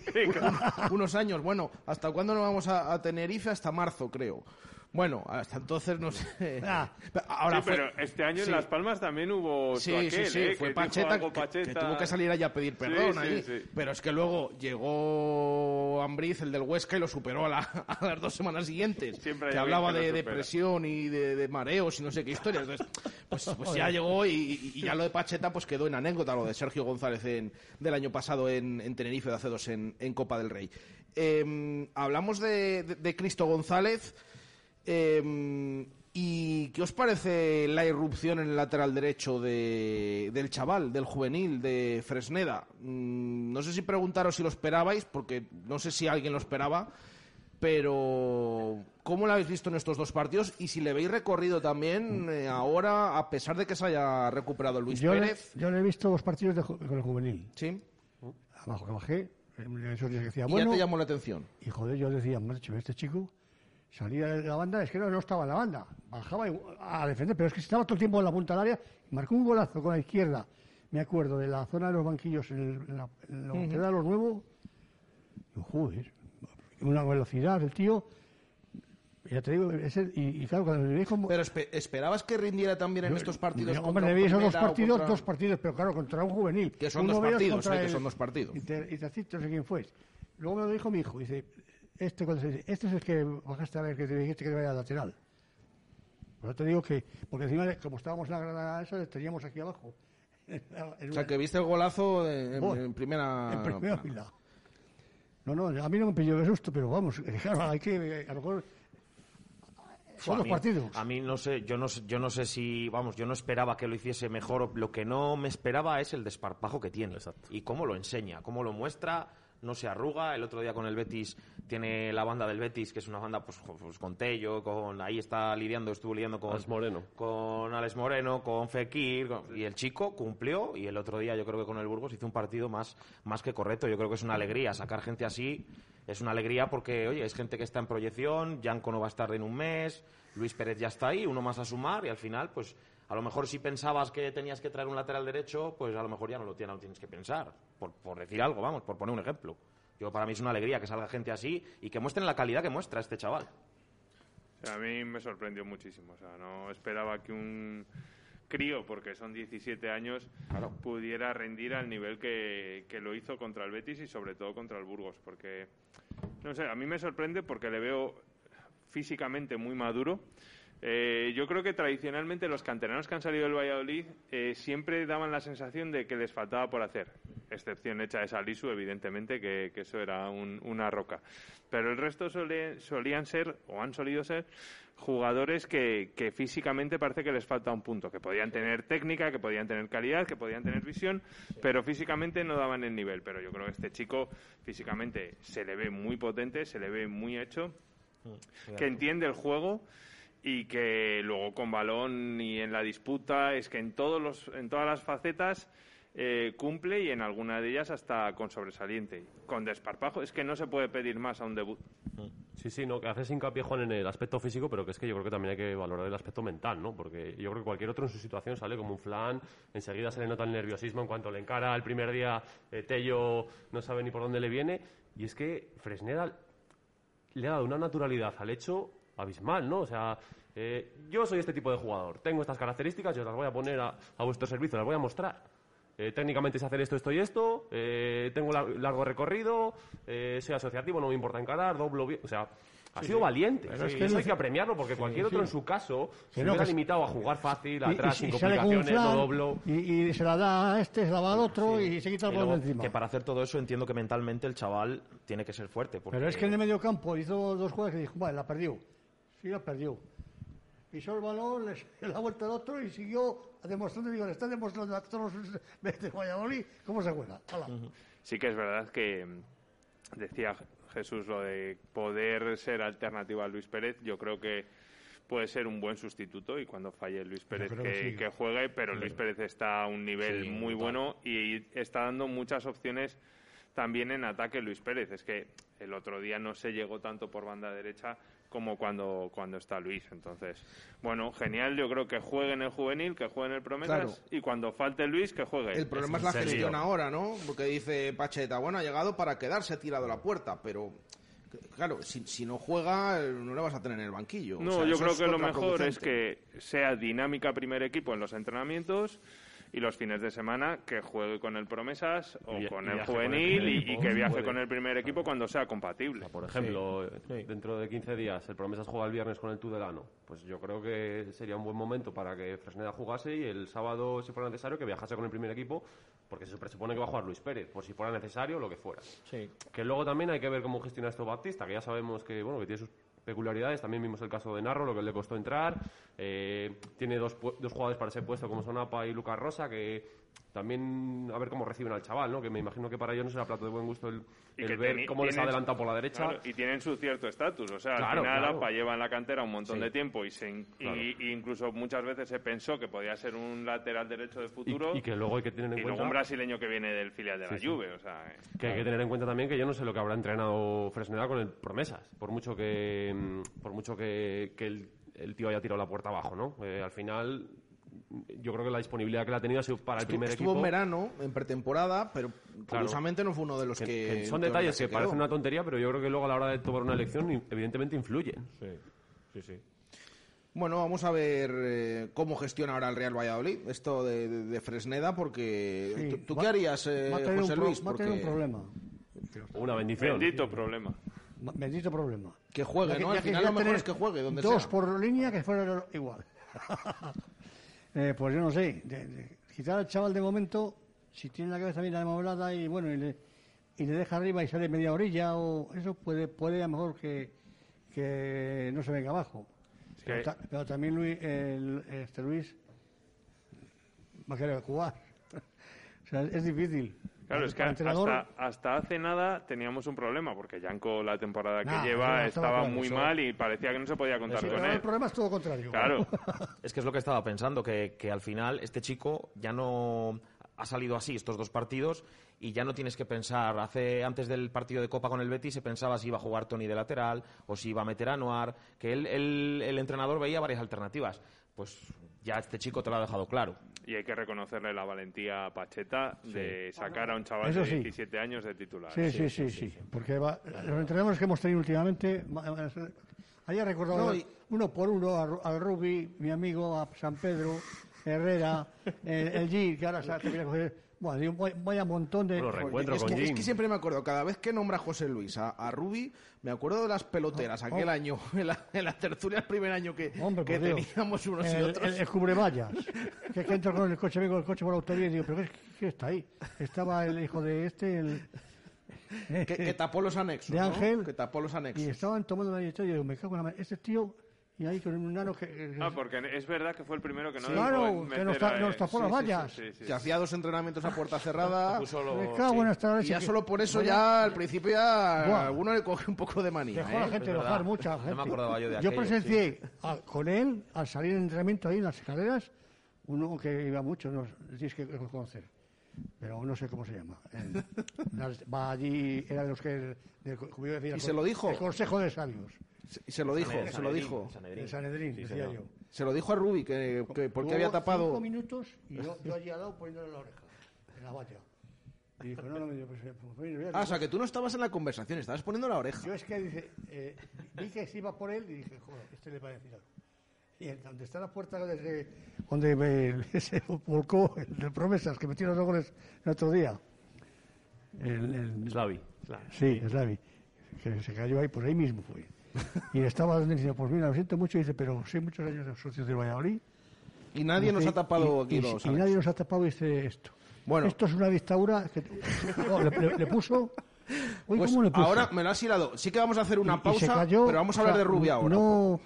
Speaker 5: unos años. Bueno, ¿hasta cuándo nos vamos a, a Tenerife? Hasta marzo, creo. Bueno, hasta entonces no sé.
Speaker 8: Ah.
Speaker 5: Ahora
Speaker 6: sí,
Speaker 5: fue-
Speaker 6: pero este año
Speaker 5: sí.
Speaker 6: en Las Palmas también hubo
Speaker 5: Sí,
Speaker 6: aquel,
Speaker 5: sí, sí,
Speaker 6: ¿eh?
Speaker 5: fue
Speaker 6: que
Speaker 5: Pacheta que, tuvo que salir allá a pedir perdón
Speaker 6: sí,
Speaker 5: ahí.
Speaker 6: sí.
Speaker 5: Pero es que luego llegó Ambriz, el del Huesca, y lo superó a, la- a las dos semanas siguientes.
Speaker 6: Siempre hay
Speaker 5: que hablaba
Speaker 6: que
Speaker 5: de depresión y de, de mareos y no sé qué historias. Entonces, pues, pues ya llegó y, y- y ya lo de Pacheta pues quedó en anécdota, lo de Sergio González en- del año pasado en, en Tenerife, de hace dos en, en Copa del Rey. Eh, hablamos de, de- de Cristo González. Eh, ¿Y qué os parece la irrupción en el lateral derecho de, del chaval, del juvenil, de Fresneda? Mm, no sé si preguntaros si lo esperabais, porque no sé si alguien lo esperaba, pero ¿cómo lo habéis visto en estos dos partidos? Y si le veis recorrido también eh, ahora, a pesar de que se haya recuperado Luis
Speaker 8: yo
Speaker 5: Pérez.
Speaker 8: Le, yo le he visto dos partidos de, con el juvenil.
Speaker 5: Sí.
Speaker 8: Abajo que bajé, esos días que decía,
Speaker 5: Y ya
Speaker 8: bueno.
Speaker 5: te llamó la atención.
Speaker 8: Y joder, yo decía, macho, este chico salía de la banda, es que no, no estaba en la banda, bajaba y- a defender, pero es que estaba todo el tiempo en la punta del área, marcó un golazo con la izquierda, me acuerdo, de la zona de los banquillos, en, el- en la, en la entrada de los nuevos, y, joder, una velocidad del tío, ya te digo, ese, y, y claro, cuando me vi como...
Speaker 5: Pero espe- ¿esperabas que rindiera también en
Speaker 8: Yo-
Speaker 5: estos partidos?
Speaker 8: yo, Hombre, le vi esos dos partidos,
Speaker 5: contra-
Speaker 8: dos partidos, pero claro, contra un juvenil.
Speaker 5: Que son
Speaker 8: Uno
Speaker 5: dos partidos, eh, que
Speaker 8: el-
Speaker 5: son dos partidos.
Speaker 8: Inter- Intercity, no sé quién fue. Luego me lo dijo mi hijo, dice, este, cuando se dice, este es el que bajaste a ver, que te dijiste que vaya lateral. Pero te digo que, porque encima, como estábamos en la granada esa, teníamos aquí abajo.
Speaker 5: O sea, que viste el golazo de- en,
Speaker 8: Oh,
Speaker 5: en primera...
Speaker 8: En primera fila. No, no, a mí no me pilló de susto, pero vamos, claro, hay que, a lo mejor... Son
Speaker 7: a
Speaker 8: los partidos.
Speaker 7: A mí no sé, yo no, sé- yo no sé si, vamos, yo no esperaba que lo hiciese mejor. o- Lo que no me esperaba es el desparpajo que tiene y cómo lo enseña, cómo lo muestra. No se arruga. El otro día con el Betis tiene la banda del Betis, que es una banda pues, pues, con Tello, con ahí está lidiando, estuvo lidiando con
Speaker 9: Alex Moreno.
Speaker 7: con Alex Moreno, con Fekir, con- y el chico cumplió y el otro día yo creo que con el Burgos hizo un partido más, más que correcto. Yo creo que es una alegría sacar gente así. Es una alegría porque, oye, es gente que está en proyección, Yanko no va a estar en un mes, Luis Pérez ya está ahí, uno más a sumar y al final, pues a lo mejor si pensabas que tenías que traer un lateral derecho, pues a lo mejor ya no lo tienes, no lo tienes que pensar, por, por decir algo, vamos, por poner un ejemplo. Yo para mí es una alegría que salga gente así y que muestren la calidad que muestra este chaval.
Speaker 6: A mí me sorprendió muchísimo. O sea, no esperaba que un crío, porque son 17 años, pudiera rendir al nivel que, que lo hizo contra el Betis y sobre todo contra el Burgos. Porque, no sé, a mí me sorprende porque le veo físicamente muy maduro. Eh, yo creo que tradicionalmente los canteranos que han salido del Valladolid eh, siempre daban la sensación de que les faltaba por hacer. Excepción hecha de Salisu, evidentemente, que, que eso era un- una roca. Pero el resto sole- solían ser, o han solido ser, jugadores que, que físicamente parece que les falta un punto. Que podían tener técnica, que podían tener calidad, que podían tener visión, pero físicamente no daban el nivel. Pero yo creo que este chico físicamente se le ve muy potente, se le ve muy hecho que entiende el juego y que luego con balón y en la disputa es que en todos los en todas las facetas eh, cumple y en alguna de ellas hasta con sobresaliente con desparpajo es que no se puede pedir más a un debut
Speaker 9: Sí, sí, no, que haces hincapié, Juan, en el aspecto físico, pero que es que yo creo que también hay que valorar el aspecto mental, ¿no? Porque yo creo que cualquier otro en su situación sale como un flan, enseguida se le nota el nerviosismo en cuanto le encara el primer día, eh, Tello no sabe ni por dónde le viene, y es que Fresneda le ha dado una naturalidad al hecho abismal, ¿no? O sea, eh, yo soy este tipo de jugador, tengo estas características, yo las voy a poner a, a vuestro servicio, las voy a mostrar. Eh, técnicamente sé hacer esto, esto y esto, eh, tengo lar- largo recorrido, eh, soy asociativo, no me importa encarar, doblo bien, o sea, ha
Speaker 8: Sí,
Speaker 9: sido
Speaker 8: sí.
Speaker 9: valiente.
Speaker 8: Pero es que
Speaker 9: eso
Speaker 8: no
Speaker 9: hay que apremiarlo porque
Speaker 8: Sí,
Speaker 9: cualquier otro
Speaker 8: sí.
Speaker 9: en su caso se hubiera limitado a jugar fácil, atrás,
Speaker 8: y-
Speaker 9: sin
Speaker 8: y un
Speaker 9: complicaciones, no doblo.
Speaker 8: Y, y se la da a este, se la da al otro y se quita el balón encima.
Speaker 7: que para hacer todo eso entiendo que mentalmente el chaval tiene que ser fuerte. Porque...
Speaker 8: Pero es que en el medio campo hizo dos jugadas que dijo, vale, la perdió. Sí, la perdió. Pisó el balón, le dio la vuelta al otro y siguió demostrando, digo, le está demostrando a todos los de Valladolid cómo se juega.
Speaker 6: Sí que es verdad que mm, decía Jesús lo de poder ser alternativa a Luis Pérez yo creo que puede ser un buen sustituto y cuando falle Luis Pérez que,
Speaker 8: que sí.
Speaker 6: que juegue, pero Luis Pérez está a un nivel
Speaker 7: Sí,
Speaker 6: muy bueno y está dando muchas opciones también en ataque Luis Pérez. Es que el otro día no se llegó tanto por banda derecha como cuando, cuando está Luis. Entonces, bueno, genial. Yo creo que juegue en el juvenil, que juegue en el Promesas
Speaker 5: Claro.
Speaker 6: y cuando falte Luis, que juegue.
Speaker 5: El problema es la gestión ahora, ¿no? Porque dice Pacheta, bueno, ha llegado para quedarse, ha tirado la puerta, pero claro, si, si no juega, no le vas a tener en el banquillo. O
Speaker 6: No,
Speaker 5: sea,
Speaker 6: yo creo que lo mejor es que sea dinámica primer equipo en los entrenamientos y los fines de semana que juegue con el Promesas o
Speaker 9: Y-
Speaker 6: con
Speaker 9: y
Speaker 6: el
Speaker 9: viaje con el
Speaker 6: juvenil y, que viaje
Speaker 9: puede.
Speaker 6: con el primer equipo cuando sea compatible.
Speaker 9: Por ejemplo, dentro de 15 días el Promesas juega el viernes con el Tudelano. Pues yo creo que sería un buen momento para que Fresneda jugase y el sábado, si fuera necesario, que viajase con el primer equipo, porque se presupone que va a jugar Luis Pérez, por si fuera necesario, lo que fuera. Que luego también hay que ver cómo gestiona esto Baptista, que ya sabemos que, bueno, que tiene sus peculiaridades. También vimos el caso de Narro, lo que le costó entrar. Eh, tiene dos, dos jugadores para ese puesto, como son Apa y Lucas Rosa, que también a ver cómo reciben al chaval, ¿no? Que me imagino que para ellos no será plato de buen gusto el, ver cómo les
Speaker 6: tienen-
Speaker 9: adelanta por la derecha.
Speaker 6: Claro, y tienen su cierto estatus. O sea,
Speaker 9: Claro,
Speaker 6: al final
Speaker 9: claro.
Speaker 6: APA lleva en la cantera un montón
Speaker 9: Sí.
Speaker 6: de tiempo y, se, y- y incluso muchas veces se pensó que podía ser un lateral derecho de futuro.
Speaker 9: Y, y que luego hay que tener en
Speaker 6: y
Speaker 9: cuenta
Speaker 6: luego un brasileño que viene del filial de la
Speaker 9: sí.
Speaker 6: Juve. O sea, eh,
Speaker 9: que hay que tener en cuenta también que yo no sé lo que habrá entrenado Fresneda con el promesas, por mucho que mm, por mucho que, que el, el tío haya tirado la puerta abajo, ¿no? Eh, al final yo creo que la disponibilidad que la ha tenido ha sido para el primer
Speaker 5: estuvo
Speaker 9: equipo.
Speaker 5: en verano, en pretemporada, pero curiosamente no fue uno de los que...
Speaker 9: que son detalles que parecen una tontería, pero yo creo que luego a la hora de tomar una elección evidentemente influyen.
Speaker 7: Sí, sí, sí.
Speaker 5: Bueno, vamos a ver eh, cómo gestiona ahora el Real Valladolid esto de, de- de Fresneda, porque
Speaker 8: Sí,
Speaker 5: ¿tú, tú
Speaker 8: va-
Speaker 5: qué harías, eh, José Luis?
Speaker 8: va a tener un problema.
Speaker 9: Una bendición.
Speaker 6: bendito problema.
Speaker 8: Ma- Bendito problema.
Speaker 5: Que juegue,
Speaker 8: Ya
Speaker 5: ¿no?
Speaker 8: ya
Speaker 5: Al final lo mejor es que juegue, donde
Speaker 8: Dos
Speaker 5: sea.
Speaker 8: por línea que fuera igual. Eh, pues yo no sé. de- de- quitar al chaval de momento, si tiene la cabeza bien amoblada y bueno, y le, y le deja arriba y sale media orilla, o eso puede, puede a lo mejor que, que no se venga abajo. Pero, ta- pero también Luis, el- este Luis va a querer jugar. o sea, es difícil.
Speaker 6: Claro, es que
Speaker 8: entrenador-
Speaker 6: hasta, hasta hace nada teníamos un problema, porque Yanko la temporada que
Speaker 8: Nah,
Speaker 6: lleva
Speaker 8: eso estaba
Speaker 6: muy
Speaker 8: eso-
Speaker 6: mal y parecía que no se podía contar
Speaker 8: Sí,
Speaker 6: con
Speaker 8: pero el
Speaker 6: él.
Speaker 8: problema es todo contrario.
Speaker 6: Claro.
Speaker 7: Es que es lo que estaba pensando, que, que al final este chico ya no ha salido así estos dos partidos y ya no tienes que pensar. Hace antes del partido de Copa con el Betis se pensaba si iba a jugar Tony de lateral o si iba a meter a Noir, que él, él- el entrenador veía varias alternativas. Pues ya este chico te lo ha dejado claro.
Speaker 6: Y hay que reconocerle la valentía a Pacheta de sacar a un chaval
Speaker 8: Eso
Speaker 6: de
Speaker 8: sí.
Speaker 6: 17 años de titular.
Speaker 8: Sí, sí, sí, sí. Porque va- los entrenadores que hemos tenido últimamente. Haya recordado
Speaker 5: No, y-
Speaker 8: uno por uno al Rubi, mi amigo, a San Pedro, Herrera, el, el G, que ahora se ha terminado de coger. Bueno, digo, vaya- vaya montón de.
Speaker 9: Bueno, reencuentro
Speaker 5: Es
Speaker 9: con
Speaker 5: que, es
Speaker 9: Jim.
Speaker 5: que siempre me acuerdo, cada vez que nombra José Luis a, a Rubi, me acuerdo de las peloteras, aquel
Speaker 8: oh.
Speaker 5: año, en la, en la tertulia el primer año que,
Speaker 8: Hombre,
Speaker 5: teníamos unos y otros.
Speaker 8: El, el cubrevallas. que, que entro con el coche, vengo el coche por la autovía y digo, ¿pero qué, qué está ahí? Estaba el hijo de este, el.
Speaker 5: que, que tapó los anexos,
Speaker 8: de
Speaker 5: ¿no?
Speaker 8: Ángel.
Speaker 5: Que tapó los anexos.
Speaker 8: Y estaban tomando la historia y digo, me cago en la madre. Este tío, y ahí con un nano que. que-
Speaker 6: Ah, porque es verdad que fue el primero que no
Speaker 8: Claro, que nos ta- nos tapó las
Speaker 6: sí, sí,
Speaker 8: vallas.
Speaker 6: sí, sí, sí.
Speaker 5: que hacía dos entrenamientos a puerta cerrada. Y ya solo por eso, ya al principio ya
Speaker 8: Buah.
Speaker 5: a alguno le coge un poco de manía.
Speaker 8: Dejó a la
Speaker 5: ¿eh?
Speaker 8: gente enojar, mucha
Speaker 7: No me
Speaker 8: gente.
Speaker 7: acordaba yo de
Speaker 8: Yo
Speaker 7: aquello,
Speaker 8: presencié a- con él, al salir en entrenamiento ahí en las escaleras, uno que iba mucho, no, tienes que conocer, pero no sé cómo se llama. El- las- va allí, era de los que... del- como yo decía,
Speaker 5: ¿Y
Speaker 8: el
Speaker 5: se lo dijo?
Speaker 8: El Consejo de Sabios,
Speaker 5: Y se lo dijo,
Speaker 7: Sanedrín,
Speaker 5: se lo dijo.
Speaker 7: Sanedrín.
Speaker 8: Sanedrín,
Speaker 7: Sí,
Speaker 8: decía yo.
Speaker 5: Se lo dijo a Rubi, que, que porque había tapado...
Speaker 8: Cinco minutos y yo, yo allí al lado poniéndole la oreja, en la valla. Y dijo, no, no, me dijo, pues, pues,
Speaker 5: Ah, o sea, que tú no estabas en la conversación, estabas poniendo la oreja.
Speaker 8: Yo es que dice, eh, vi que se iba por él y dije, joder, este le va a decir algo. Y en- donde está la puerta donde, donde me- se volcó el de promesas que metió los dos goles el otro día. El, el-
Speaker 9: Slavi.
Speaker 8: sí, Slavi. Que se cayó ahí, por ahí mismo fue. Y estaba dice, pues mira, lo siento mucho, y dice, pero soy muchos años de socios de Valladolid.
Speaker 5: Y nadie nos ha tapado
Speaker 8: y-
Speaker 5: aquí
Speaker 8: y,
Speaker 5: los
Speaker 8: y nadie nos ha tapado dice esto.
Speaker 5: Bueno.
Speaker 8: Esto es una dictadura que no, le, le- le puso. Uy,
Speaker 5: Pues
Speaker 8: ¿cómo le puso?
Speaker 5: ahora me lo has hilado. Sí que vamos a hacer una pausa,
Speaker 8: cayó,
Speaker 5: pero vamos a
Speaker 8: o
Speaker 5: hablar
Speaker 8: sea,
Speaker 5: de Rubi ahora.
Speaker 8: No,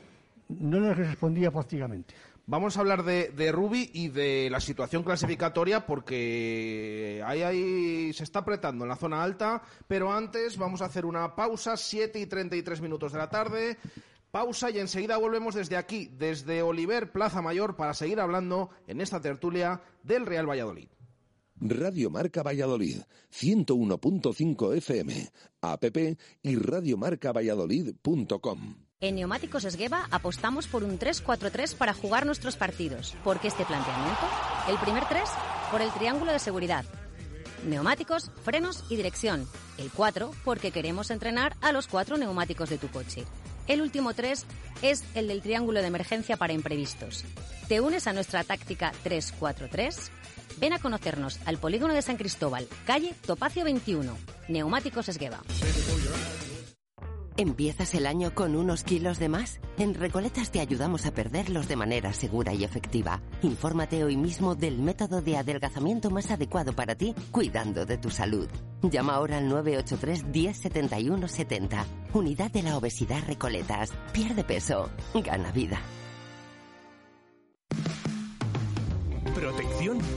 Speaker 8: no le respondía prácticamente.
Speaker 5: Vamos a hablar de, de y de la situación clasificatoria porque ahí, ahí se está apretando en la zona alta, pero antes vamos a hacer una pausa, 7 y 33 minutos de la tarde. Pausa y enseguida volvemos desde aquí, desde Oliver Plaza Mayor, para seguir hablando en esta tertulia del Real Valladolid.
Speaker 4: Radio Marca Valladolid, 101.5 FM, app y radiomarcavalladolid.com.
Speaker 10: En Neumáticos Esgueva apostamos por un 3-4-3 para jugar nuestros partidos. ¿Por qué este planteamiento? El primer 3 por el triángulo de seguridad. Neumáticos, frenos y dirección. El 4 porque queremos entrenar a los cuatro neumáticos de tu coche. El último 3 es el del triángulo de emergencia para imprevistos. ¿Te unes a nuestra táctica 3-4-3? Ven a conocernos al polígono de San Cristóbal, calle Topacio 21, Neumáticos Esgueva.
Speaker 11: ¿Empiezas el año con unos kilos de más? En Recoletas te ayudamos a perderlos de manera segura y efectiva. Infórmate hoy mismo del método de adelgazamiento más adecuado para ti, cuidando de tu salud. Llama ahora al 983 10 71 70. Unidad de la obesidad Recoletas. Pierde peso. Gana vida.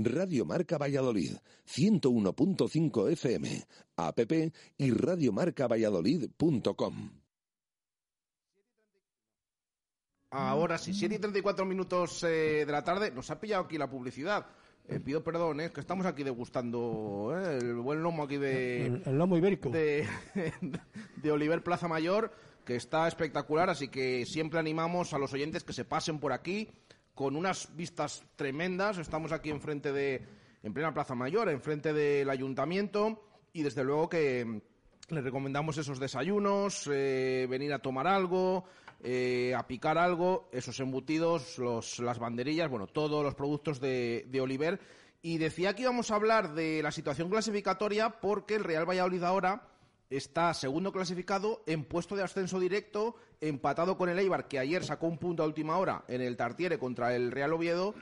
Speaker 4: Radio Marca Valladolid, 101.5 FM, app y radiomarcavalladolid.com.
Speaker 5: Ahora sí, 7 y 34 minutos eh, de la tarde. Nos ha pillado aquí la publicidad. Eh, pido perdón, es que estamos aquí degustando eh, el buen lomo aquí de...
Speaker 8: El, el lomo ibérico.
Speaker 5: De, de Oliver Plaza Mayor, que está espectacular, así que siempre animamos a los oyentes que se pasen por aquí con unas vistas tremendas. Estamos aquí enfrente de, en plena Plaza Mayor, enfrente del ayuntamiento y desde luego que les recomendamos esos desayunos, eh, venir a tomar algo, eh, a picar algo, esos embutidos, los, las banderillas, bueno, todos los productos de, de Oliver. Y decía que íbamos a hablar de la situación clasificatoria porque el Real Valladolid ahora está segundo clasificado en puesto de ascenso directo, empatado con el Eibar, que ayer sacó un punto a última hora en el Tartiere contra el Real Oviedo,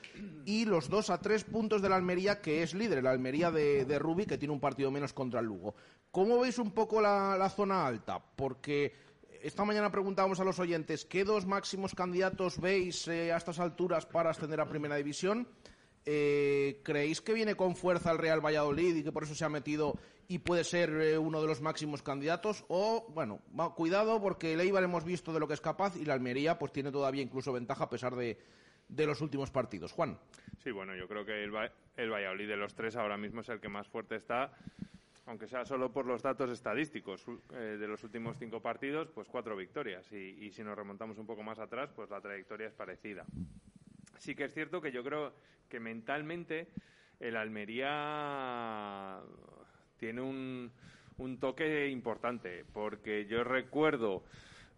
Speaker 5: y los dos a tres puntos de la Almería, que es líder, la Almería de, Rubi, que tiene un partido menos contra el Lugo. ¿Cómo veis un poco la, la zona alta? Porque esta mañana preguntábamos a los oyentes, ¿qué dos máximos candidatos veis eh, a estas alturas para ascender a Primera División? Eh, ¿Creéis que viene con fuerza el Real Valladolid y que por eso se ha metido y puede ser eh, uno de los máximos candidatos? O, bueno, cuidado porque el Eibar hemos visto de lo que es capaz y la Almería pues tiene todavía incluso ventaja a pesar de, de los últimos partidos. Juan.
Speaker 6: Sí, bueno, yo creo que el, Va- el Valladolid de los tres ahora mismo es el que más fuerte está, aunque sea solo por los datos estadísticos eh, de los últimos cinco partidos, pues cuatro victorias. Y si nos remontamos un poco más atrás, pues la trayectoria es parecida. Sí que es cierto que yo creo que mentalmente el Almería tiene un, un toque importante, porque yo recuerdo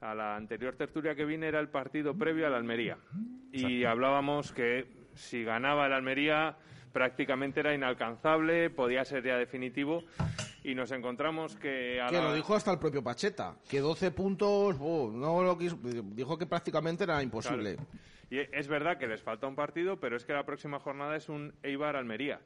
Speaker 6: a la anterior tertulia que vine era el partido previo al Almería. Y hablábamos que si ganaba el Almería prácticamente era inalcanzable, podía ser ya definitivo. Y nos encontramos que... a
Speaker 5: Que
Speaker 6: la-
Speaker 5: lo dijo hasta el propio Pacheta, que 12 puntos, oh, no lo quiso- dijo que prácticamente era imposible.
Speaker 6: Claro. Y es verdad que les falta un partido, pero es que la próxima jornada es un Eibar-Almería.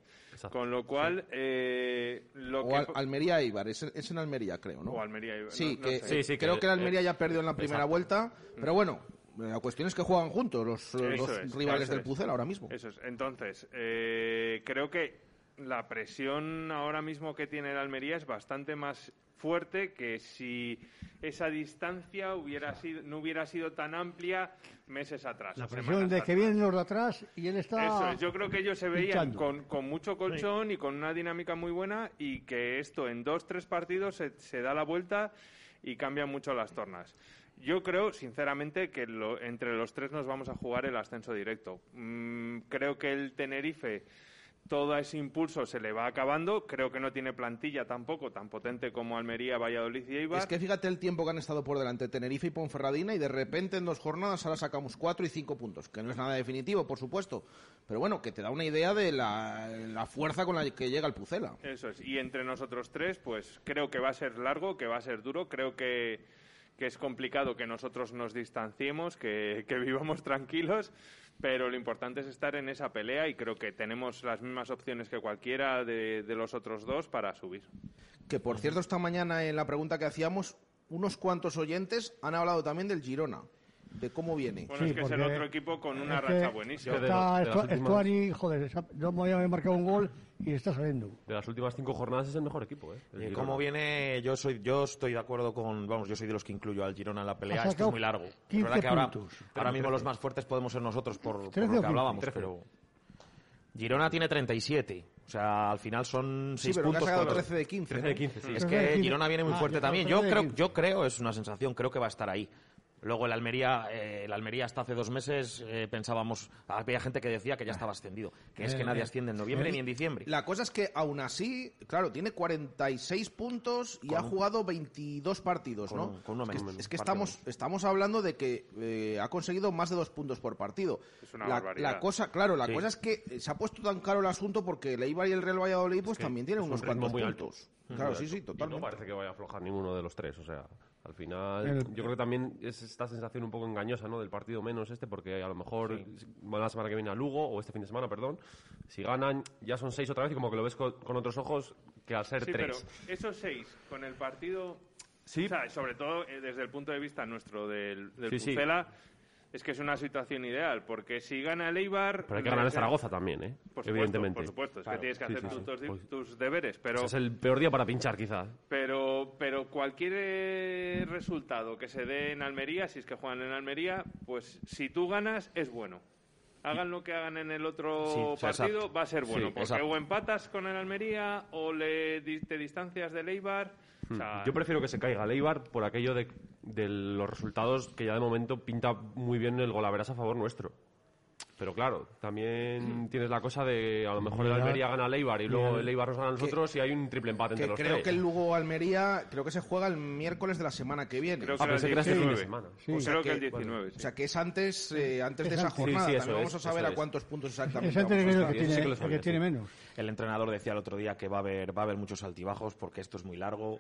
Speaker 6: Con lo cual, eh, lo
Speaker 5: O
Speaker 6: que...
Speaker 5: Al- Almería Eibar, es, es en Almería, creo, ¿no?
Speaker 6: O Almería Eibar,
Speaker 5: Sí,
Speaker 6: no- no
Speaker 5: que,
Speaker 6: sé.
Speaker 9: Sí,
Speaker 5: creo que el Almería
Speaker 9: eh,
Speaker 5: ya perdió en la primera
Speaker 9: exacto.
Speaker 5: vuelta, pero bueno, la cuestión es que juegan juntos los, dos
Speaker 6: es,
Speaker 5: rivales del. Pucel ahora mismo.
Speaker 6: Eso es. Entonces, eh, creo que la presión ahora mismo que tiene el Almería es bastante más fuerte que si esa distancia hubiera sido, no hubiera sido tan amplia meses atrás.
Speaker 8: La presión de que vienen los de atrás y él está.
Speaker 6: Eso es, yo creo que ellos se veían con mucho colchón y con una dinámica muy buena y que esto en dos, tres partidos se, se da la vuelta y cambian mucho las tornas. Yo creo, sinceramente, que lo- entre los tres nos vamos a jugar el ascenso directo. Mm, creo que el Tenerife, todo ese impulso se le va acabando. Creo que no tiene plantilla tampoco tan potente como Almería, Valladolid y Eibar.
Speaker 5: Es que fíjate el tiempo que han estado por delante Tenerife y Ponferradina y de repente en dos jornadas ahora sacamos cuatro y cinco puntos, que no es nada definitivo, por supuesto, pero bueno, que te da una idea de la, la fuerza con la que llega el Pucela.
Speaker 6: Eso es. Y entre nosotros tres, pues creo que va a ser largo, que va a ser duro. Creo que, que es complicado que nosotros nos distanciemos, que, que vivamos tranquilos. Pero lo importante es estar en esa pelea y creo que tenemos las mismas opciones que cualquiera de, de los otros dos para subir.
Speaker 5: Que por cierto, esta mañana en la pregunta que hacíamos, unos cuantos oyentes han hablado también del Girona, de cómo viene.
Speaker 6: Bueno, es que es el otro equipo con una
Speaker 8: es que
Speaker 6: racha buenísima.
Speaker 8: Está Estu- Estuani, joder, no me había marcado un gol y está saliendo.
Speaker 9: De las últimas cinco jornadas es el mejor equipo, ¿eh?
Speaker 7: Eh. ¿Cómo viene? Yo soy, yo estoy de acuerdo con, vamos, yo soy de los que incluyo al Girona en la pelea. Esto es muy largo. Es
Speaker 8: 15
Speaker 7: verdad que ahora,
Speaker 8: puntos.
Speaker 7: ahora mismo
Speaker 9: 13.
Speaker 7: los más fuertes podemos ser nosotros por, por
Speaker 8: 13
Speaker 7: lo que
Speaker 8: 15.
Speaker 7: hablábamos,
Speaker 9: 13.
Speaker 7: pero Girona tiene 37. O sea, al final son
Speaker 5: Sí,
Speaker 7: 6
Speaker 5: pero que ha
Speaker 7: puntos. por-
Speaker 5: 13 de 15.
Speaker 9: 13
Speaker 5: ¿no?
Speaker 9: de 15, sí.
Speaker 7: Es
Speaker 8: 13 de
Speaker 7: que
Speaker 8: 15.
Speaker 7: Girona viene muy
Speaker 8: Ah,
Speaker 7: fuerte
Speaker 8: yo
Speaker 7: también. Yo
Speaker 8: que 13 de
Speaker 7: creo,
Speaker 8: 15.
Speaker 7: yo creo, es una sensación, creo que va a estar ahí. Luego el Almería, eh, el Almería hasta hace dos meses eh, pensábamos, había gente que decía que ya estaba ascendido, que es que
Speaker 5: Eh,
Speaker 7: nadie
Speaker 5: eh,
Speaker 7: asciende en noviembre
Speaker 5: eh,
Speaker 7: ni en diciembre.
Speaker 5: La cosa es que aún así, claro, tiene 46 puntos y
Speaker 7: Con
Speaker 5: ha jugado 22 partidos,
Speaker 7: con
Speaker 5: ¿no?
Speaker 7: con uno
Speaker 5: es que,
Speaker 7: menos,
Speaker 5: es que estamos, estamos hablando de que eh, ha conseguido más de dos puntos por partido.
Speaker 6: Es una
Speaker 5: la,
Speaker 6: barbaridad.
Speaker 5: la cosa, claro, la
Speaker 7: Sí.
Speaker 5: cosa es que se ha puesto tan caro el asunto porque el Eibar y el Real Valladolid pues también tienen unos cuantos
Speaker 9: muy
Speaker 5: puntos.
Speaker 9: alto.
Speaker 5: Claro,
Speaker 9: Muy
Speaker 5: sí,
Speaker 9: alto.
Speaker 5: sí,
Speaker 9: Y
Speaker 5: totalmente.
Speaker 9: no parece que vaya a aflojar ninguno de los tres. O sea, al final,
Speaker 8: El-
Speaker 9: yo creo que también es esta sensación un poco engañosa, ¿no? Del partido menos este, porque a lo mejor la semana que viene a Lugo, o este fin de semana, perdón. Si ganan, ya son seis otra vez y como que lo ves con, con otros ojos que al ser
Speaker 6: Sí, pero
Speaker 9: tres.
Speaker 6: esos seis con el partido,
Speaker 9: Sí.
Speaker 6: o sea, sobre todo eh, desde el punto de vista nuestro del, del
Speaker 9: Sí, sí.
Speaker 6: Es que es una situación ideal, porque si gana el Eibar...
Speaker 9: Pero hay que ganar en Zaragoza también, ¿eh?
Speaker 6: Por supuesto,
Speaker 9: Evidentemente.
Speaker 6: por supuesto, es
Speaker 9: Claro,
Speaker 6: que tienes que
Speaker 9: sí,
Speaker 6: hacer
Speaker 9: sí,
Speaker 6: tus,
Speaker 9: sí.
Speaker 6: tus-
Speaker 9: Pues-
Speaker 6: tus deberes, pero...
Speaker 9: Es el peor día para pinchar, quizá.
Speaker 6: Pero, pero cualquier eh, resultado que se dé en Almería, si es que juegan en Almería, pues si tú ganas, es bueno. Hagan lo que hagan en el otro
Speaker 7: Sí, o sea,
Speaker 6: partido,
Speaker 7: exacto.
Speaker 6: va a ser bueno. Porque
Speaker 7: exacto.
Speaker 6: o empatas con el Almería o le te distancias del Eibar.
Speaker 9: Hmm. Yo prefiero que se caiga Leibar por aquello de, de los resultados que ya de momento pinta muy bien el golaveras a favor nuestro. Pero claro, también tienes la cosa de a lo mejor el Almería gana al Eibar y luego
Speaker 8: mira,
Speaker 9: el Eibar nos gana a nosotros y hay un triple empate entre los
Speaker 5: creo
Speaker 9: tres.
Speaker 5: que el Lugo Almería creo que se juega el miércoles de la semana que viene.
Speaker 6: Creo
Speaker 9: Ah, que este fin de
Speaker 6: 19.
Speaker 9: semana.
Speaker 8: Sí.
Speaker 5: O sea
Speaker 6: creo que,
Speaker 5: que-
Speaker 6: el 19. sí.
Speaker 5: O sea que es antes, eh, antes de
Speaker 8: Es
Speaker 5: esa
Speaker 8: antes.
Speaker 5: jornada.
Speaker 9: Sí, sí, eso
Speaker 5: También vamos
Speaker 9: es,
Speaker 5: a saber a
Speaker 9: es.
Speaker 5: cuántos puntos exactamente.
Speaker 8: Es antes de
Speaker 5: vamos a
Speaker 8: que, tiene,
Speaker 9: sí que lo
Speaker 8: el
Speaker 9: sabía,
Speaker 8: que tiene
Speaker 9: sí.
Speaker 8: menos.
Speaker 7: El entrenador decía el otro día que va a haber, va a haber muchos altibajos porque esto es muy largo.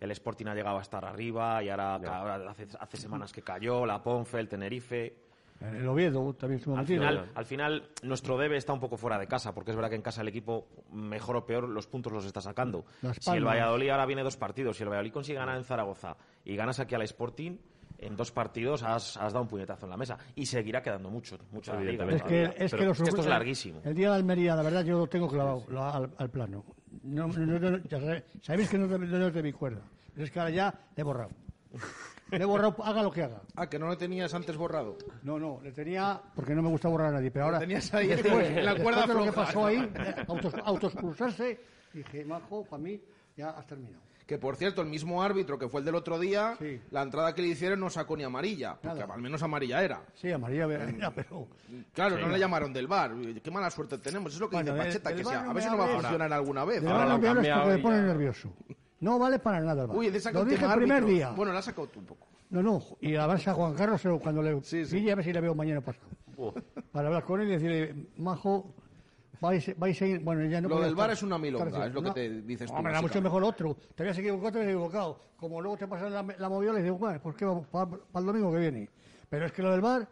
Speaker 7: El Sporting ha llegado a estar arriba y ahora, ahora hace, hace semanas que cayó, la Ponfe, el Tenerife.
Speaker 8: El Oviedo también estuvo
Speaker 7: Al final, al final, nuestro debe está un poco fuera de casa, porque es verdad que en casa el equipo, mejor o peor, los puntos los está sacando. Si el. Valladolid ahora viene dos partidos, si el Valladolid consigue ganar en Zaragoza y ganas aquí al Sporting, en dos partidos has, has dado un puñetazo en la mesa. Y seguirá quedando mucho, mucho liga.
Speaker 8: Es que, es que los-
Speaker 7: esto es larguísimo.
Speaker 8: El día de Almería, la verdad, yo lo tengo clavado lo- al, al plano. No, no, no, sabéis que no, es de- mi cuerda. Pero es que ahora ya le he borrado. Le he borrado, haga lo que haga.
Speaker 5: Ah, que no lo tenías antes borrado.
Speaker 8: No, no, le tenía, porque no me gusta borrar a nadie, pero ahora...
Speaker 5: tenías ahí
Speaker 8: después,
Speaker 5: en la cuerda
Speaker 8: de lo que pasó ahí, autos, autoexpulsarse, dije, majo, para mí ya has terminado.
Speaker 5: Que por cierto, el mismo árbitro que fue el del otro día,
Speaker 8: Sí.
Speaker 5: la entrada que le hicieron no sacó ni amarilla, porque
Speaker 8: Nada.
Speaker 5: al menos amarilla era.
Speaker 8: Sí, amarilla, era, pero...
Speaker 5: Claro,
Speaker 8: Sí.
Speaker 5: no le llamaron del bar. Qué mala suerte tenemos. Es lo que
Speaker 8: Bueno,
Speaker 5: dice Pacheta,
Speaker 8: del
Speaker 5: que sea,
Speaker 8: no
Speaker 5: a ver si no va a funcionar alguna vez.
Speaker 8: De
Speaker 5: Ahora
Speaker 8: verdad,
Speaker 5: lo
Speaker 8: no me hables
Speaker 5: cambiado
Speaker 8: porque me
Speaker 5: y
Speaker 8: pone
Speaker 5: ya.
Speaker 8: nervioso. No vale para nada el VAR.
Speaker 5: Uy, le
Speaker 8: Lo dije el primer día.
Speaker 5: Bueno, le ha sacado tú un poco.
Speaker 8: No, no, y a a Juan Carlos pero cuando le pille, a ver si le veo mañana pasado. Para hablar con él y decirle, Majo, vais, vais a ir... Bueno, ya no
Speaker 5: Lo del
Speaker 8: estar-
Speaker 5: es una milonga,
Speaker 8: estar
Speaker 5: es lo que te dices tú,
Speaker 8: Hombre, era mucho mejor otro. Te habías equivocado, te habías equivocado. Como luego te pasan la, la movida, le digo, bueno, pues qué vamos, para, el domingo que viene. Pero es que lo del VAR,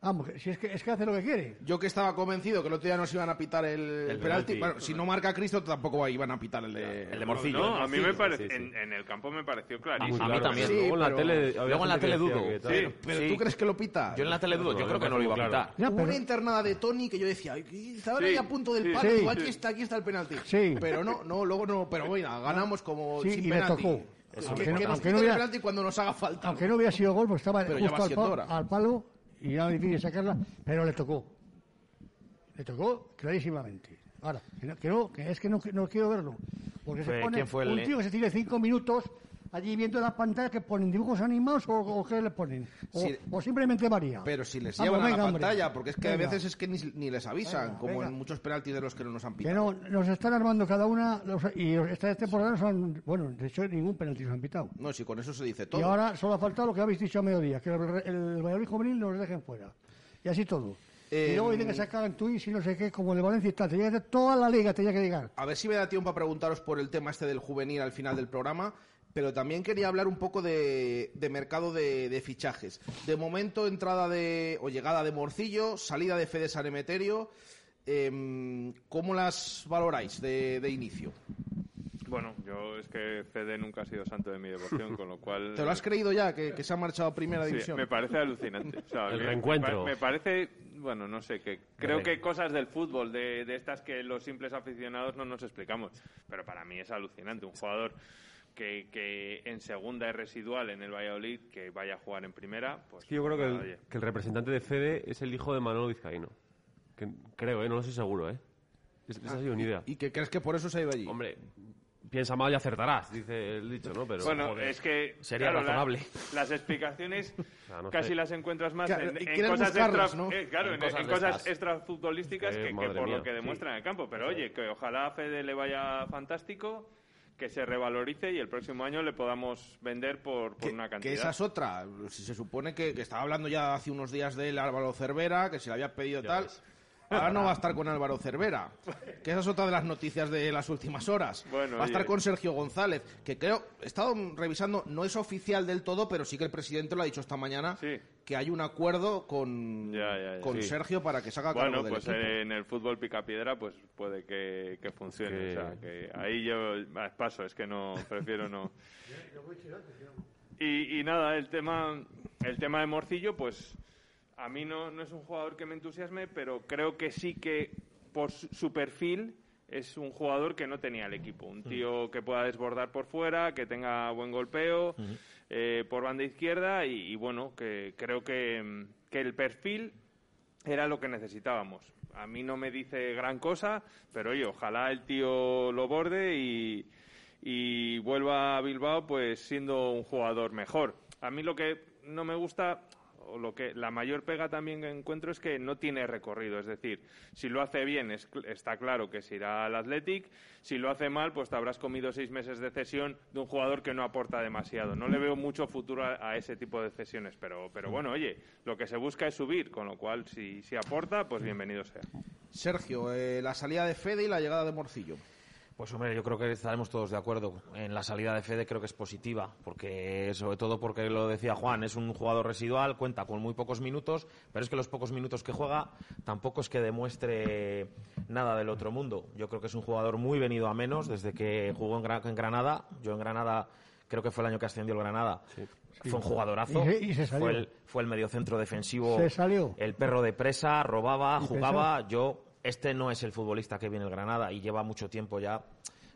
Speaker 8: vamos, si es que, es que hace lo que quiere.
Speaker 5: Yo que estaba convencido que el otro día nos iban a pitar el,
Speaker 7: El
Speaker 5: penalti.
Speaker 7: penalti.
Speaker 5: Bueno, si no marca Cristo, tampoco iban a pitar el de,
Speaker 7: El de Morcillo.
Speaker 6: No, a mí me parece,
Speaker 7: sí, sí.
Speaker 6: en, en el campo me pareció clarísimo.
Speaker 7: A mí también.
Speaker 5: Sí,
Speaker 9: luego en la
Speaker 5: pero-
Speaker 9: tele, había
Speaker 7: Luego en la tele dudo.
Speaker 5: pero
Speaker 7: Sí.
Speaker 5: ¿tú crees que lo pita?
Speaker 7: Yo en la tele dudo, yo creo que no lo iba a pitar.
Speaker 8: Ya, pero-
Speaker 5: una internada de Tony que yo decía, "Ay, estaba
Speaker 6: Sí,
Speaker 5: ahí a punto del
Speaker 6: sí.
Speaker 5: palo, aquí está, aquí está el penalti.
Speaker 8: Sí.
Speaker 5: Pero no, no, luego no, pero bueno, ganamos como
Speaker 8: Sí,
Speaker 5: sin
Speaker 8: y le
Speaker 5: penalti.
Speaker 8: tocó.
Speaker 5: Que,
Speaker 8: Aunque
Speaker 5: que
Speaker 8: no- aunque hubiera-
Speaker 5: penalti cuando nos haga falta.
Speaker 8: Aunque no hubiera sido gol, pues estaba
Speaker 5: Pero
Speaker 8: justo al palo y era difícil sacarla, pero le tocó. Le tocó clarísimamente. Ahora, que, no, que, no, que es que no, no quiero verlo. Porque se pone
Speaker 7: ¿quién fue el-
Speaker 8: un tío que se tire cinco minutos allí viendo la pantalla que ponen dibujos animados o, o qué le ponen. O,
Speaker 5: Sí.
Speaker 8: o simplemente varía.
Speaker 5: Pero si les
Speaker 8: Vamos,
Speaker 5: llevan a la
Speaker 8: venga, hombre.
Speaker 5: pantalla, porque es que a veces es que ni, ni les avisan,
Speaker 8: Venga,
Speaker 5: como en muchos penaltis de los que no nos han
Speaker 8: Que
Speaker 5: pitado.
Speaker 8: no, nos están armando cada una, los- y esta temporada no son, bueno, de hecho ningún penalti se han pitado.
Speaker 5: No, si con eso se dice todo.
Speaker 8: Y ahora solo ha faltado lo que habéis dicho a mediodía, que el, el Valladolid juvenil nos dejen fuera. Y así todo.
Speaker 5: Eh,
Speaker 8: y luego dicen que se cagan Twitch y no sé qué, como el de Valencia y tal. Tenía que toda la liga, tenía que llegar.
Speaker 5: A ver si me da tiempo a preguntaros por el tema este del juvenil al final del programa, pero también quería hablar un poco de, de mercado de, de fichajes. De momento, entrada de, o llegada de Morcillo, salida de Fede Sanemeterio. em, ¿Cómo las valoráis de, de inicio?
Speaker 6: Bueno, yo es que Fede nunca ha sido santo de mi devoción, con lo cual...
Speaker 5: ¿Te lo has creído ya, que, que se ha marchado a primera
Speaker 6: Sí,
Speaker 5: división?
Speaker 6: me parece alucinante. O sea,
Speaker 9: El
Speaker 6: me-
Speaker 9: reencuentro.
Speaker 6: Me, parece, bueno, no sé, que creo
Speaker 7: re-
Speaker 6: que cosas del fútbol, de, de estas que los simples aficionados no nos explicamos. Pero para mí es alucinante. Un jugador que, que en segunda es residual en el Valladolid, que vaya a jugar en primera, pues...
Speaker 9: Es que yo creo que el,
Speaker 6: oye.
Speaker 9: que el representante de Fede es el hijo de Manolo Vizcaíno. Que creo, ¿eh? No lo sé seguro, ¿eh? Es- Esa ha sido una idea.
Speaker 5: ¿Y que crees que por eso se ha ido allí?
Speaker 9: Hombre, piensa mal y acertarás, dice el dicho, ¿no? Pero,
Speaker 6: bueno,
Speaker 9: joder,
Speaker 6: es que
Speaker 9: sería
Speaker 6: claro, la-
Speaker 9: razonable.
Speaker 6: las explicaciones
Speaker 9: no
Speaker 6: casi
Speaker 9: sé.
Speaker 6: las encuentras más
Speaker 5: Claro,
Speaker 6: en, cosas extra,
Speaker 5: ¿no?
Speaker 6: eh, claro,
Speaker 7: En
Speaker 6: en,
Speaker 7: cosas
Speaker 6: en
Speaker 7: de
Speaker 6: cosas
Speaker 7: estas.
Speaker 6: extrafutbolísticas
Speaker 9: Eh,
Speaker 6: que, por
Speaker 9: mía,
Speaker 6: lo que
Speaker 9: sí.
Speaker 6: demuestran en el campo. Pero oye, que ojalá a Fede le vaya fantástico, que se revalorice y el próximo año le podamos vender por, por
Speaker 5: Que,
Speaker 6: una
Speaker 5: que
Speaker 6: cantidad.
Speaker 5: esa es otra. Si se supone que, que estaba hablando ya hace unos días del Álvaro Cervera, que se le había pedido tal. Ahora no va a estar con Álvaro Cervera. Que esa es otra de las noticias de las últimas horas.
Speaker 6: Bueno,
Speaker 5: va a estar
Speaker 6: oye.
Speaker 5: con Sergio González, que creo, he estado revisando, no es oficial del todo, pero sí que el presidente lo ha dicho esta mañana, que hay un acuerdo con,
Speaker 6: Ya, ya, ya.
Speaker 5: con
Speaker 6: Sí.
Speaker 5: Sergio para que salga
Speaker 6: Bueno,
Speaker 5: del
Speaker 6: pues
Speaker 5: equipo.
Speaker 6: en el fútbol picapiedra pues puede que, que funcione.
Speaker 9: Que-
Speaker 6: O sea, que ahí yo paso, es que no, prefiero no. Y, y nada, el tema, el tema de Morcillo, pues a mí no, no es un jugador que me entusiasme, pero creo que sí que por su su perfil es un jugador que no tenía el equipo. Un tío que pueda desbordar por fuera, que tenga buen golpeo eh, por banda izquierda y, y bueno, que creo que, mm, que el perfil era lo que necesitábamos. A mí no me dice gran cosa, pero oye, ojalá el tío lo borde y, y vuelva a Bilbao pues siendo un jugador mejor. A mí lo que no me gusta o lo que la mayor pega también que encuentro es que no tiene recorrido, es decir, si lo hace bien es está claro que se irá al Athletic, si lo hace mal pues te habrás comido seis meses de cesión de un jugador que no aporta demasiado. No le veo mucho futuro a, a ese tipo de cesiones, pero pero bueno, oye, lo que se busca es subir, con lo cual si si aporta pues bienvenido sea.
Speaker 5: Sergio, eh, la salida de Fede y la llegada de Morcillo.
Speaker 7: Pues hombre, yo creo que estaremos todos de acuerdo. En la salida de Fede creo que es positiva, porque sobre todo porque lo decía Juan, es un jugador residual, cuenta con muy pocos minutos, pero es que los pocos minutos que juega tampoco es que demuestre nada del otro mundo. Yo creo que es un jugador muy venido a menos desde que jugó en, Gra- en Granada. Yo en Granada creo que fue el año que ascendió el Granada. Fue un jugadorazo.
Speaker 8: Y se- y se salió.
Speaker 7: fue el, fue el mediocentro defensivo.
Speaker 8: Se salió.
Speaker 7: El perro de presa, robaba, jugaba. Yo, este no es el futbolista que viene el Granada y lleva mucho tiempo ya,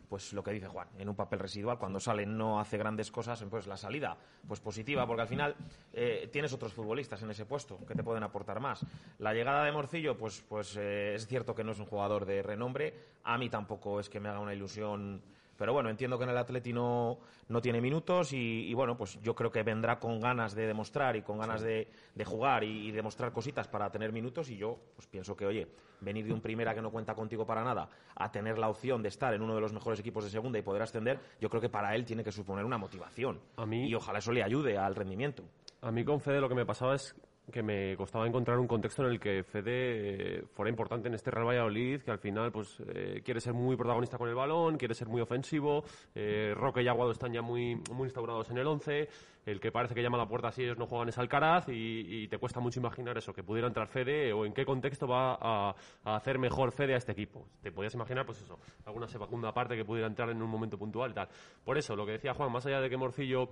Speaker 7: pues lo que dice Juan, en un papel residual. Cuando sale no hace grandes cosas, pues la salida, pues positiva, porque al final eh, tienes otros futbolistas en ese puesto que te pueden aportar más. La llegada de Morcillo, pues, pues eh, es cierto que no es un jugador de renombre. A mí tampoco es que me haga una ilusión. Pero bueno, entiendo que en el Atleti no, no tiene minutos y, y bueno, pues yo creo que vendrá con ganas de demostrar y con ganas de, de jugar y, y demostrar cositas para tener minutos y yo pues pienso que, oye, venir de un primera que no cuenta contigo para nada a tener la opción de estar en uno de los mejores equipos de segunda y poder ascender, yo creo que para él tiene que suponer una motivación. Y ojalá eso le ayude al rendimiento.
Speaker 9: A mí con Fede lo que me pasaba es que me costaba encontrar un contexto en el que Fede eh, fuera importante en este Real Valladolid, que al final pues eh, quiere ser muy protagonista con el balón, quiere ser muy ofensivo, eh, Roque y Aguado están ya muy, muy instaurados en el 11, el que parece que llama a la puerta si ellos no juegan es Alcaraz y, te cuesta mucho imaginar eso, que pudiera entrar Fede o en qué contexto va a, a hacer mejor Fede a este equipo. Te podías imaginar pues eso, alguna segunda parte que pudiera entrar en un momento puntual y tal. Por eso, lo que decía Juan, más allá de que Morcillo,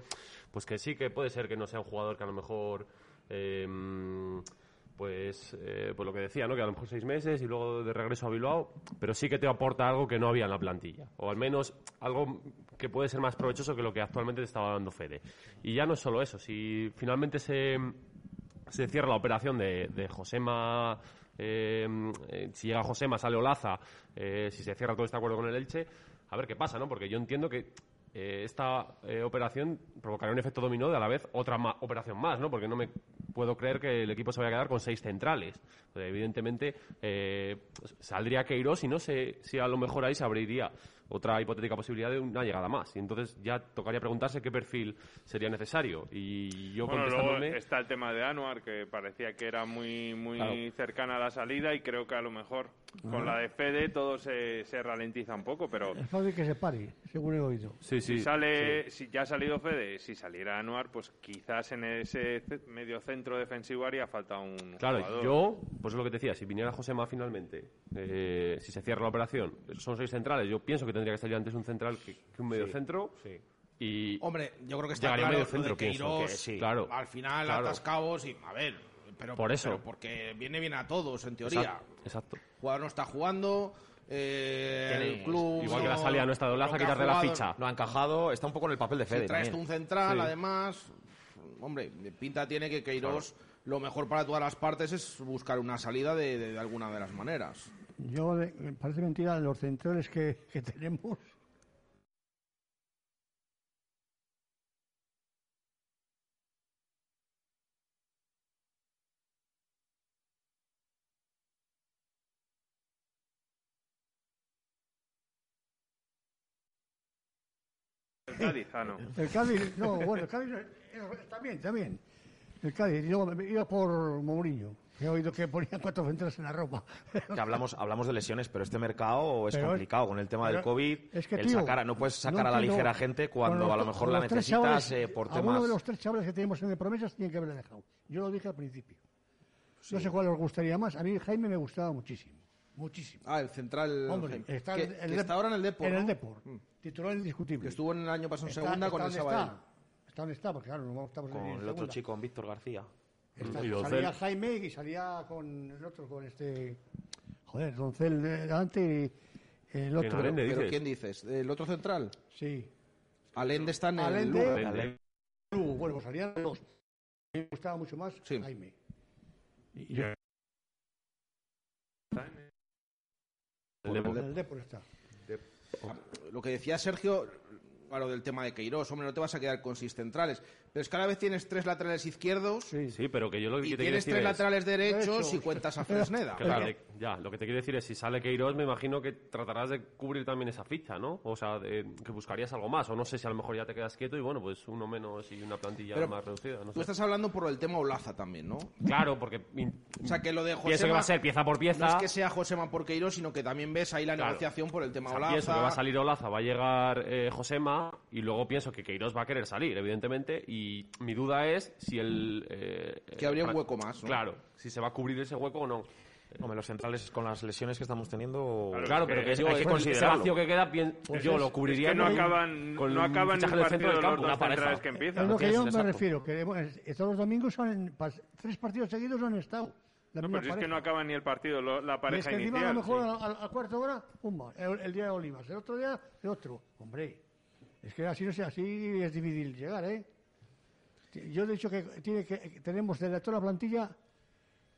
Speaker 9: pues que sí que puede ser que no sea un jugador que a lo mejor eh, pues, eh, pues lo que decía, ¿no? Que a lo mejor seis meses y luego de regreso a Bilbao, pero sí que te aporta algo que no había en la plantilla. O al menos algo que puede ser más provechoso que lo que actualmente te estaba dando Fede. Y ya no es solo eso, si finalmente se, se cierra la operación de, de Josema, eh, eh, si llega Josema, sale Olaza, eh, si se cierra todo este acuerdo con el Elche, a ver qué pasa, ¿no? Porque yo entiendo que eh, esta eh, operación provocará un efecto dominó de a la vez otra operación más, ¿no? Porque no me puedo creer que el equipo se vaya a quedar con seis centrales. Pues, evidentemente, eh, saldría Queiroz y no sé si a lo mejor ahí se abriría otra hipotética posibilidad de una llegada más. Y entonces ya tocaría preguntarse qué perfil sería necesario. Y yo
Speaker 6: Bueno, luego está el tema de Anuar, que parecía que era muy muy
Speaker 9: Claro.
Speaker 6: cercana a la salida y creo que a lo mejor con la de Fede todo se, se ralentiza un poco, pero
Speaker 8: Es fácil que se pare, según he oído.
Speaker 9: Sí,
Speaker 6: si sale, si ya ha salido Fede, si saliera Anuar, pues quizás en ese medio centro defensivo haría falta un
Speaker 9: Claro,
Speaker 6: jugador.
Speaker 9: yo, pues es lo que te decía, si viniera Josema finalmente, eh, si se cierra la operación, son seis centrales, yo pienso que tendría que salir antes un central que, que un medio
Speaker 5: Sí,
Speaker 9: centro. Y
Speaker 5: Hombre, yo creo que está claro
Speaker 9: medio
Speaker 5: lo
Speaker 9: centro, pienso.
Speaker 5: Queiroz,
Speaker 9: que sí. Claro.
Speaker 5: Al final
Speaker 9: Claro.
Speaker 5: atas cabos y a ver, pero
Speaker 9: Por eso.
Speaker 5: pero porque viene bien a todos en teoría.
Speaker 9: Exacto, exacto.
Speaker 5: El jugador no está jugando, eh, el club
Speaker 7: igual que la salida no está
Speaker 5: ha
Speaker 7: quitarle la ficha. No ha encajado, está un poco en el papel de Fede
Speaker 5: Si traes un central,
Speaker 7: Sí.
Speaker 5: además, hombre, pinta tiene que Queiroz lo mejor para todas las partes es buscar una salida de, de- de alguna de las maneras.
Speaker 8: Yo, parece mentira, los centrales que, que tenemos.
Speaker 6: El Cádiz, ah, no.
Speaker 8: El Cádiz, no, bueno, el Cádiz, eh, también, también. El Cádiz, yo iba por Mourinho. He oído que ponían cuatro centros en la ropa.
Speaker 7: Que hablamos, hablamos de lesiones, pero este mercado es
Speaker 8: Pero
Speaker 7: complicado con el tema del COVID.
Speaker 8: es que,
Speaker 7: el
Speaker 8: tío,
Speaker 7: sacar a- no puedes sacar
Speaker 8: no
Speaker 7: a la ligera gente cuando
Speaker 8: los
Speaker 7: a lo mejor la necesitas
Speaker 8: chavales,
Speaker 7: eh, por temas.
Speaker 8: de los tres chavales que teníamos en el promesas tienen que haberle dejado. Yo lo dije al principio. No sé cuál os gustaría más. A mí Jaime me gustaba muchísimo. Muchísimo.
Speaker 5: Ah, el central.
Speaker 8: Hombre,
Speaker 5: Jaime.
Speaker 8: está,
Speaker 5: que,
Speaker 8: el
Speaker 5: que
Speaker 8: Dep-
Speaker 5: está ahora en el Depor.
Speaker 8: En el
Speaker 5: ¿no?
Speaker 8: Depor. Titular indiscutible.
Speaker 5: Que estuvo en el año pasado en segunda
Speaker 8: está
Speaker 5: con el
Speaker 8: donde
Speaker 5: Sabadell.
Speaker 8: está. Está donde está, porque claro, no estamos en
Speaker 7: Con el otro chico, con Víctor García.
Speaker 8: Está-
Speaker 7: Y Doncel.
Speaker 8: salía Jaime y salía con el otro, con este. Joder, Doncel de delante y el otro.
Speaker 5: Pero, pero ¿quién dices? ¿El otro central?
Speaker 8: Sí.
Speaker 5: Alende está en el
Speaker 8: Alende,
Speaker 5: Lugo.
Speaker 8: Alende. Lugo, bueno, pues salían dos. A mí me gustaba mucho más Jaime. Y- y-
Speaker 5: El Depor
Speaker 8: está.
Speaker 5: Lo que decía Sergio, lo del tema de Queiroz, hombre, no te vas a quedar con seis centrales. Pero es que cada vez tienes tres laterales izquierdos
Speaker 9: Sí, pero que yo lo que
Speaker 5: y
Speaker 9: te
Speaker 5: tienes tres
Speaker 9: es-
Speaker 5: laterales derechos y cuentas a Fresneda.
Speaker 9: Te- ya, lo que te quiero decir es, si sale Queiroz, me imagino que tratarás de cubrir también esa ficha, ¿no? O sea, de- que buscarías algo más, o no sé si a lo mejor ya te quedas quieto y bueno, pues uno menos y una plantilla
Speaker 5: Pero
Speaker 9: más reducida, no
Speaker 5: Tú
Speaker 9: sé.
Speaker 5: estás hablando por el tema Olaza también, ¿no?
Speaker 9: Claro, porque...
Speaker 5: O sea, que lo de Josema...
Speaker 9: Pienso que va a ser pieza por pieza.
Speaker 5: No es que sea Josema por Queiroz, sino que también ves ahí la
Speaker 9: Claro.
Speaker 5: negociación por el tema
Speaker 9: O sea,
Speaker 5: Olaza.
Speaker 9: pienso que va a salir Olaza, va a llegar eh, Josema y luego pienso que Queiroz va a querer salir, evidentemente, y mi duda es si el... eh,
Speaker 5: Que habría un hueco más, ¿no?
Speaker 9: Claro, si se va a cubrir ese hueco o no.
Speaker 7: Hombre, los centrales con las lesiones que estamos teniendo.
Speaker 9: Claro, pero que,
Speaker 7: hay
Speaker 9: digo,
Speaker 7: que
Speaker 9: ese
Speaker 7: considerarlo.
Speaker 9: vacío que queda, bien,
Speaker 5: Pues
Speaker 9: yo
Speaker 5: es-
Speaker 9: lo cubriría
Speaker 6: es que no
Speaker 9: con-
Speaker 6: acaban-
Speaker 9: con
Speaker 6: no
Speaker 9: un
Speaker 6: acaban el
Speaker 9: del centro
Speaker 6: partido
Speaker 9: del
Speaker 6: los
Speaker 9: campo,
Speaker 6: dos
Speaker 9: pareja.
Speaker 6: que empiezan.
Speaker 8: Es lo que yo me
Speaker 9: exacto.
Speaker 8: refiero, que todos los domingos pas- tres partidos seguidos han estado. La
Speaker 6: No, pero si es que
Speaker 8: pareja.
Speaker 6: no acaba ni el partido, lo- la
Speaker 8: Y es
Speaker 6: pareja
Speaker 8: que encima a
Speaker 6: inicial.
Speaker 8: lo mejor
Speaker 6: sí.
Speaker 8: a, a- a cuarta hora, pumba, el, el día de Olivas, el otro día, el otro. Hombre, es que así no sé, así es difícil llegar, ¿eh? Yo he dicho que, tiene que tenemos de toda la plantilla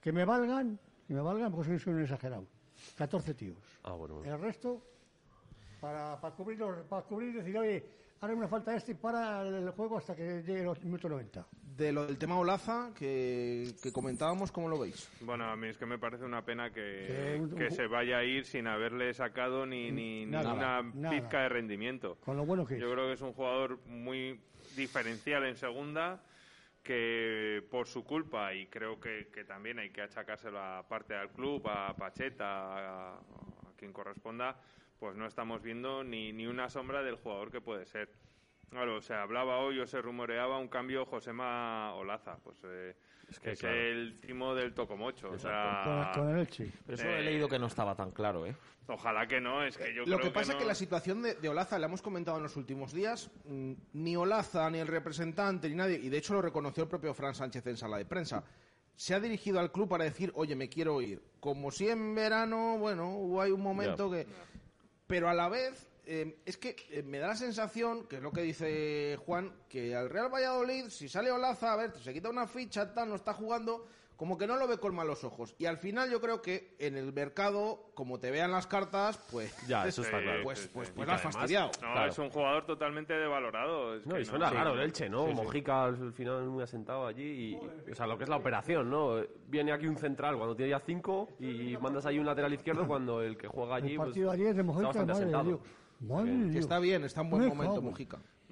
Speaker 8: que me valgan, que me valgan, porque soy, soy un exagerado. 14 tíos.
Speaker 9: Ah, bueno.
Speaker 8: El resto, para, para cubrir, los- para cubrir, decir, oye, ahora me falta este y para el juego hasta que llegue los minutos 90.
Speaker 5: De lo del tema Olaza, que, que comentábamos, ¿cómo lo veis?
Speaker 6: Bueno, a mí es que me parece una pena que,
Speaker 8: Que un-
Speaker 6: que
Speaker 8: un-
Speaker 6: se vaya a ir sin haberle sacado ni, ni, ni
Speaker 8: Nada,
Speaker 6: una
Speaker 8: nada.
Speaker 6: pizca de rendimiento.
Speaker 8: Con lo bueno que
Speaker 6: Yo
Speaker 8: es.
Speaker 6: creo que es un jugador muy diferencial en segunda que por su culpa y creo que, que también hay que achacárselo a parte del club, a Pacheta, a, a quien corresponda, pues no estamos viendo ni, ni una sombra del jugador que puede ser. Claro, se hablaba hoy o se rumoreaba un cambio Josema Olaza, pues eh, es,
Speaker 7: que, claro.
Speaker 6: el timo del Tocomocho, o sea,
Speaker 8: Con, con el Elche.
Speaker 7: Pero eso
Speaker 6: Eh,
Speaker 7: he leído que no estaba tan claro, ¿eh?
Speaker 6: ojalá que no, es que yo
Speaker 5: Lo
Speaker 6: creo
Speaker 5: que pasa es
Speaker 6: no-
Speaker 5: que la situación de, de Olaza, la hemos comentado en los últimos días, mm, ni Olaza, ni el representante, ni nadie, y de hecho lo reconoció el propio Fran Sánchez en sala de prensa, se ha dirigido al club para decir, oye, me quiero ir. Como si en verano, bueno, hubo ahí un momento que... Pero a la vez, eh, es que eh, me da la sensación, que es lo que dice Juan, que al Real Valladolid, si sale Olaza, a ver, se quita una ficha, tal, no está jugando, como que no lo ve con malos ojos. Y al final yo creo que en el mercado, como te vean las cartas, pues...
Speaker 9: Ya, eso está
Speaker 6: Sí,
Speaker 9: claro.
Speaker 5: Pues, pues, pues la has fastidiado.
Speaker 6: No,
Speaker 9: Claro.
Speaker 6: es un jugador totalmente devalorado. es
Speaker 9: No,
Speaker 6: que
Speaker 9: y suena raro el Elche, ¿no?
Speaker 6: Sí, sí.
Speaker 9: Mojica al final muy asentado allí y, o sea, lo que es la operación, ¿no? Viene aquí un central cuando tiene ya cinco y mandas ahí un lateral izquierdo cuando el que juega allí
Speaker 8: El
Speaker 9: pues,
Speaker 8: partido de ayer de
Speaker 9: está
Speaker 8: Mojica,
Speaker 9: bastante asentado.
Speaker 8: Madre
Speaker 5: Que está bien, está en buen
Speaker 8: Me
Speaker 5: momento
Speaker 8: cago.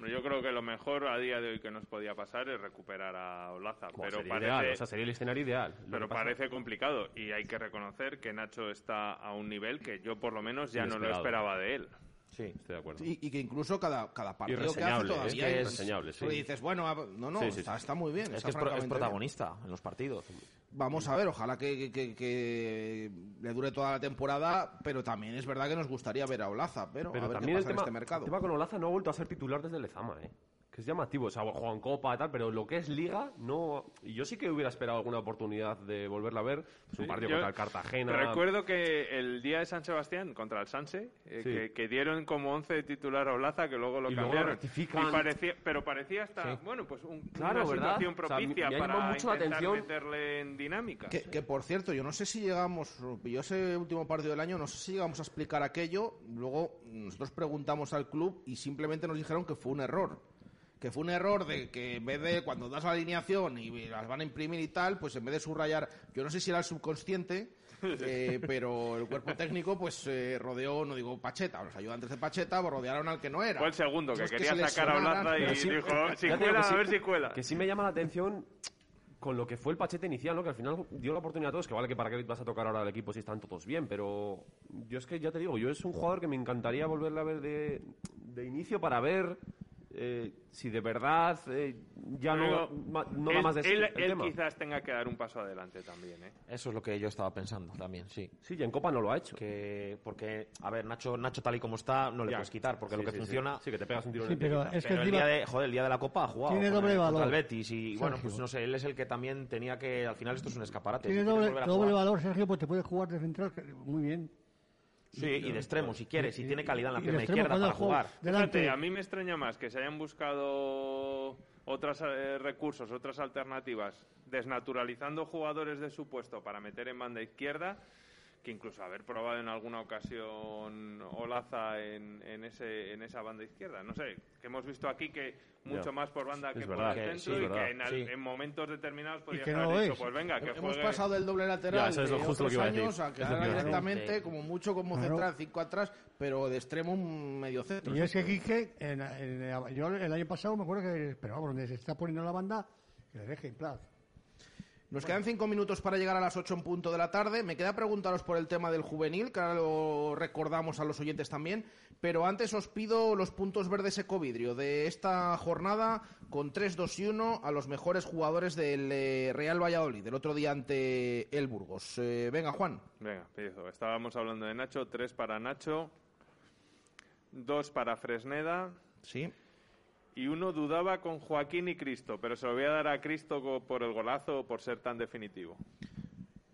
Speaker 6: Yo creo que lo mejor a día de hoy que nos podía pasar es recuperar a Olaza,
Speaker 9: Bueno,
Speaker 6: pero
Speaker 9: sería
Speaker 6: parece,
Speaker 9: ideal, o sea, sería el escenario ideal.
Speaker 6: Pero parece complicado y hay que reconocer que Nacho está a un nivel que yo por lo menos ya no lo esperaba de él.
Speaker 7: Sí,
Speaker 9: estoy de acuerdo.
Speaker 5: Y, y que incluso cada, cada partido que hace todavía
Speaker 9: es que es sí.
Speaker 5: Porque dices, bueno, a- no, no,
Speaker 9: Sí, sí,
Speaker 5: está,
Speaker 9: sí.
Speaker 5: está muy bien.
Speaker 7: Es
Speaker 5: está
Speaker 7: que es, pro- es
Speaker 5: francamente bien.
Speaker 7: protagonista en los partidos.
Speaker 5: Vamos a ver, ojalá que, que- que- que le dure toda la temporada, pero también es verdad que nos gustaría ver a Olaza, pero,
Speaker 9: Pero
Speaker 5: a ver qué
Speaker 9: también el
Speaker 5: pasa en
Speaker 9: tema,
Speaker 5: este mercado.
Speaker 9: el tema con Olaza no ha vuelto a ser titular desde Lezama, ¿eh? Que es llamativo, o sea, juega en Copa y tal, pero lo que es Liga, no... Y yo sí que hubiera esperado alguna oportunidad de volverla a ver. Es un partido contra el Cartagena...
Speaker 6: Recuerdo que el día de San Sebastián contra el Sanse, eh,
Speaker 9: Sí.
Speaker 6: que, que dieron como 11 de titular a Olaza, que luego lo
Speaker 9: Y luego lo
Speaker 6: cambiaron.
Speaker 9: rectifican.
Speaker 6: Y parecía, pero parecía hasta,
Speaker 9: Sí.
Speaker 6: bueno, pues un-
Speaker 9: Claro,
Speaker 6: una
Speaker 9: ¿verdad?
Speaker 6: situación
Speaker 9: O sea, me-
Speaker 6: propicia para
Speaker 9: mucho la
Speaker 6: intentar
Speaker 9: atención.
Speaker 6: meterle en dinámica.
Speaker 5: Que, que, por cierto, yo no sé si llegamos, yo ese último partido del año, no sé si llegamos a explicar aquello. Luego nosotros preguntamos al club y simplemente nos dijeron que fue un error. Que fue un error de que en vez de cuando das la alineación y las van a imprimir y tal, pues en vez de subrayar, yo no sé si era el subconsciente, Eh, pero el cuerpo técnico pues eh, rodeó, no digo Pacheta, los ayudantes de Pacheta rodearon al que no era.
Speaker 6: Fue el segundo que
Speaker 5: Los
Speaker 6: quería
Speaker 5: se
Speaker 6: sacar a. Olaza y
Speaker 9: sí,
Speaker 6: dijo, si cuela,
Speaker 9: que sí-
Speaker 6: a ver si cuela.
Speaker 9: Que sí me llama la atención con lo que fue el pachete inicial, ¿no? Que al final dio la oportunidad a todos, que vale que para qué vas a tocar ahora al equipo si están todos bien, pero yo es que ya te digo, yo es un jugador que me encantaría volverle a ver de, de inicio para ver eh, si de verdad eh, ya no, no da
Speaker 6: él,
Speaker 9: más de sí
Speaker 6: él,
Speaker 9: el
Speaker 6: él
Speaker 9: tema.
Speaker 6: quizás tenga que dar un paso adelante también, ¿eh?
Speaker 7: Eso es lo que yo estaba pensando también, sí.
Speaker 9: Sí, y en Copa no lo ha hecho.
Speaker 7: Que, porque, a ver, Nacho, Nacho tal y como está, no le
Speaker 9: Ya.
Speaker 7: puedes quitar, porque
Speaker 9: Sí,
Speaker 7: lo que
Speaker 9: sí,
Speaker 7: funciona...
Speaker 9: Sí, que te pegas un tiro en
Speaker 8: Sí,
Speaker 9: el pie,
Speaker 8: pero
Speaker 9: quizá.
Speaker 8: es que
Speaker 7: Pero el día, de, joder, el día de la Copa ha jugado
Speaker 8: Tiene doble
Speaker 7: el- contra
Speaker 8: valor.
Speaker 7: el Betis y bueno, pues no sé, él es el que también tenía que, al final esto es un escaparate.
Speaker 8: Tiene doble, doble valor, Sergio, pues te puede jugar de central muy bien.
Speaker 7: Sí, y de extremo, si quieres, si tiene calidad en la pierna izquierda para jugar.
Speaker 8: Delante.
Speaker 6: Fíjate, a mí me extraña más que se hayan buscado otros recursos, otras alternativas, desnaturalizando jugadores de su puesto para meter en banda izquierda, que incluso haber probado en alguna ocasión Olaza en, en, ese, en esa banda izquierda. No sé, que hemos visto aquí que mucho más por banda
Speaker 9: Es
Speaker 6: que
Speaker 9: verdad,
Speaker 6: por
Speaker 9: que
Speaker 6: el centro
Speaker 9: es
Speaker 6: y
Speaker 9: verdad,
Speaker 6: que en, al-
Speaker 7: sí.
Speaker 6: en momentos determinados podrías
Speaker 8: que no
Speaker 6: haber
Speaker 8: lo
Speaker 6: dicho,
Speaker 8: es.
Speaker 6: pues venga, que
Speaker 5: Hemos
Speaker 6: juegue...
Speaker 5: pasado del doble lateral
Speaker 9: Ya, eso es
Speaker 5: de
Speaker 9: lo justo lo
Speaker 5: otros
Speaker 9: que iba a decir.
Speaker 5: años a que
Speaker 9: Es
Speaker 5: haga
Speaker 9: que
Speaker 5: directamente,
Speaker 7: Sí.
Speaker 5: como mucho como
Speaker 8: Claro.
Speaker 5: central, cinco atrás, pero de extremo un medio centro.
Speaker 8: Y es que Quique, en- en- yo el año pasado me acuerdo que, pero vamos, donde se está poniendo la banda, que le deje en plan.
Speaker 5: Nos quedan cinco minutos para llegar a las ocho en punto de la tarde. Me queda preguntaros por el tema del juvenil, que ahora lo recordamos a los oyentes también. Pero antes os pido los puntos verdes ecovidrio de esta jornada con 3, 2 y 1 a los mejores jugadores del eh, Real Valladolid, el otro día ante el Burgos. Eh, venga, Juan.
Speaker 6: Venga. Estábamos hablando de Nacho, tres para Nacho, dos para Fresneda
Speaker 5: Sí.
Speaker 6: Y uno dudaba con Joaquín y Cristo, pero se lo voy a dar a Cristo por el golazo o por ser tan definitivo.